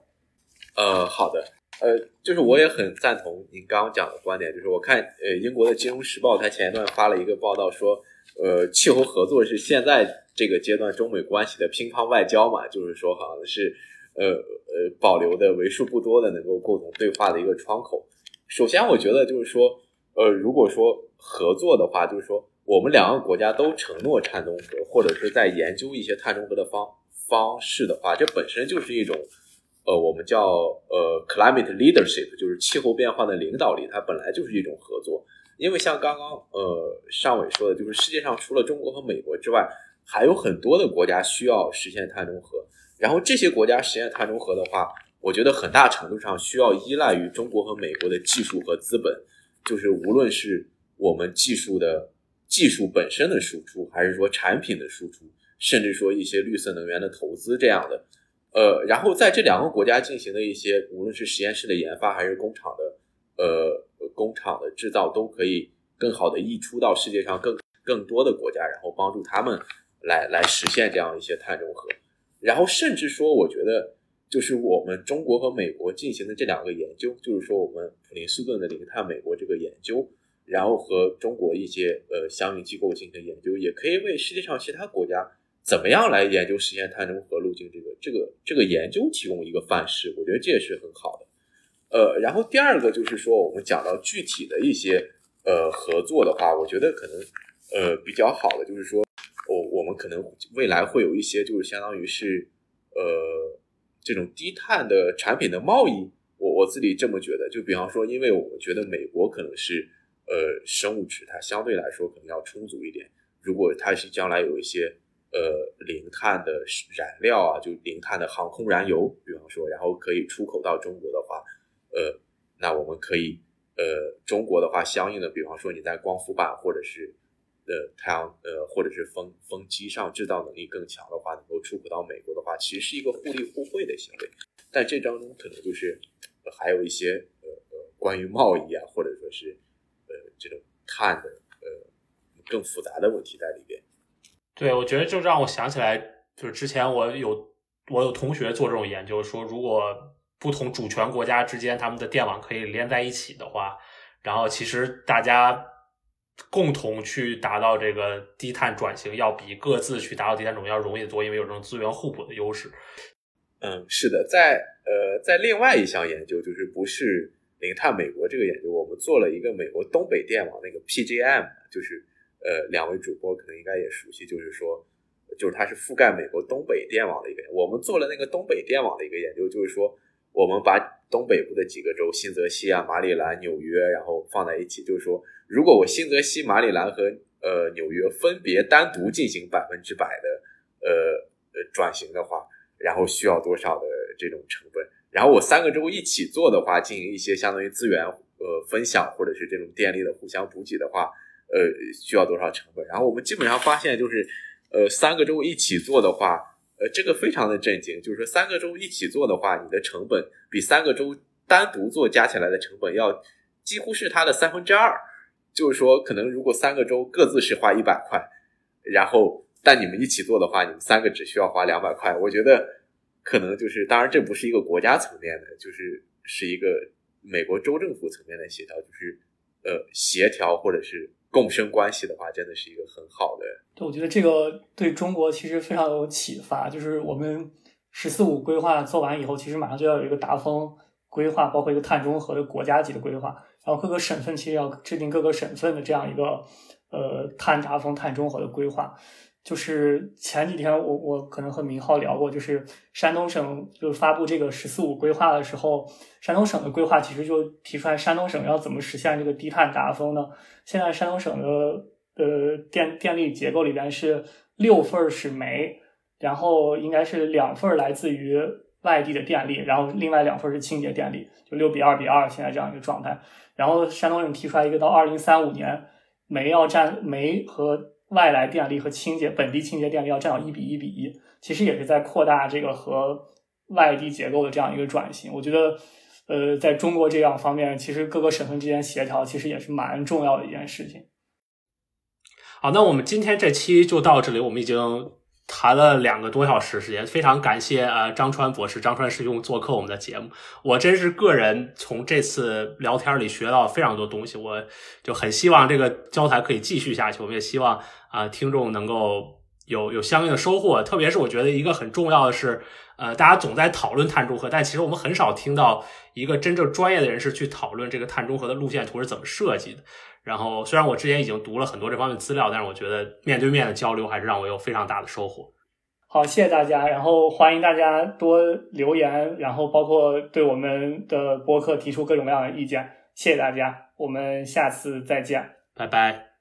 呃，好的，呃，就是我也很赞同您刚刚讲的观点，就是我看呃英国的《金融时报》它前一段发了一个报道说，呃，气候合作是现在这个阶段中美关系的乒乓外交嘛，就是说好像是呃呃保留的为数不多的能够共同对话的一个窗口。首先，我觉得就是说，呃，如果说合作的话，就是说我们两个国家都承诺碳中和，或者是在研究一些碳中和的方。方式的话，这本身就是一种，呃，我们叫呃 climate leadership，就是气候变化的领导力，它本来就是一种合作。因为像刚刚呃尚伟说的，就是世界上除了中国和美国之外，还有很多的国家需要实现碳中和。然后这些国家实现碳中和的话，我觉得很大程度上需要依赖于中国和美国的技术和资本，就是无论是我们技术的技术本身的输出，还是说产品的输出。甚至说一些绿色能源的投资这样的，呃，然后在这两个国家进行的一些，无论是实验室的研发还是工厂的，呃，工厂的制造，都可以更好的溢出到世界上更更多的国家，然后帮助他们来来实现这样一些碳中和。然后甚至说，我觉得就是我们中国和美国进行的这两个研究，就是说我们普林斯顿的零碳美国这个研究，然后和中国一些呃相应机构进行研究，也可以为世界上其他国家。怎么样来研究实现碳中和路径？这个、这个、这个研究提供一个范式，我觉得这也是很好的。呃，然后第二个就是说，我们讲到具体的一些呃合作的话，我觉得可能呃比较好的就是说，可能未来会有一些就是相当于是呃这种低碳的产品的贸易。我我自己这么觉得，就比方说，因为我觉得美国可能是呃生物质它相对来说可能要充足一点，如果它是将来有一些呃零碳的燃料啊，就零碳的航空燃油，比方说，然后可以出口到中国的话，呃，那我们可以呃中国的话，相应的，比方说你在光伏板或者是呃太阳呃或者是风风机上制造能力更强的话，能够出口到美国的话，其实是一个互利互惠的行为。但这当中可能就是还有一些呃呃关于贸易啊，或者说是呃这种碳的呃更复杂的问题在里边。对，我觉得就让我想起来，就是之前我有我有同学做这种研究，说如果不同主权国家之间他们的电网可以连在一起的话，然后其实大家共同去达到这个低碳转型，要比各自去达到低碳转型要容易得多，因为有这种资源互补的优势。嗯，是的，在呃，在另外一项研究，就是不是零碳美国这个研究，我们做了一个美国东北电网那个 PGM，就是呃，两位主播可能应该也熟悉，就是说，就是它是覆盖美国东北电网的一个，我们做了那个东北电网的一个研究，就是说，我们把东北部的几个州，新泽西啊、马里兰、纽约，然后放在一起，就是说，如果我新泽西、马里兰和呃纽约分别单独进行百分之百的呃呃转型的话。然后需要多少的这种成本？然后我三个州一起做的话，进行一些相当于资源呃分享或者是这种电力的互相补给的话，呃，需要多少成本？然后我们基本上发现，就是呃三个州一起做的话，呃，这个非常的震惊，就是说三个州一起做的话，你的成本比三个州单独做加起来的成本要几乎是它的三分之二。就是说，可能如果三个州各自是花一百块，然后。但你们一起做的话，你们三个只需要花两百块。我觉得可能就是，当然这不是一个国家层面的，就是是一个美国州政府层面的协调，就是呃协调或者是共生关系的话，真的是一个很好的。对，我觉得这个对中国其实非常有启发。就是我们“十四五”规划做完以后，其实马上就要有一个达峰规划，包括一个碳中和的国家级的规划，然后各个省份其实要制定各个省份的这样一个呃碳达峰、碳中和的规划。就是前几天我我可能和明浩聊过，就是山东省就发布这个“十四五”规划的时候，山东省的规划其实就提出来，山东省要怎么实现这个低碳达峰呢？现在山东省的呃电电力结构里边是六份是煤，然后应该是两份来自于外地的电力，然后另外两份是清洁电力，就六比二比二现在这样一个状态。然后山东省提出来一个到二零三五年煤要占煤和外来电力和清洁本地清洁电力要占到一比一比一，其实也是在扩大这个和外地结构的这样一个转型。我觉得，呃，在中国这样方面，其实各个省份之间协调其实也是蛮重要的一件事情。好，那我们今天这期就到这里，我们已经。谈了两个多小时时间，非常感谢啊张川博士、张川师兄做客我们的节目。我真是个人从这次聊天里学到非常多东西，我就很希望这个交谈可以继续下去。我们也希望啊听众能够有有相应的收获。特别是我觉得一个很重要的是，呃，大家总在讨论碳中和，但其实我们很少听到一个真正专业的人士去讨论这个碳中和的路线图是怎么设计的。然后，虽然我之前已经读了很多这方面资料，但是我觉得面对面的交流还是让我有非常大的收获。好，谢谢大家，然后欢迎大家多留言，然后包括对我们的播客提出各种各样的意见。谢谢大家，我们下次再见，拜拜。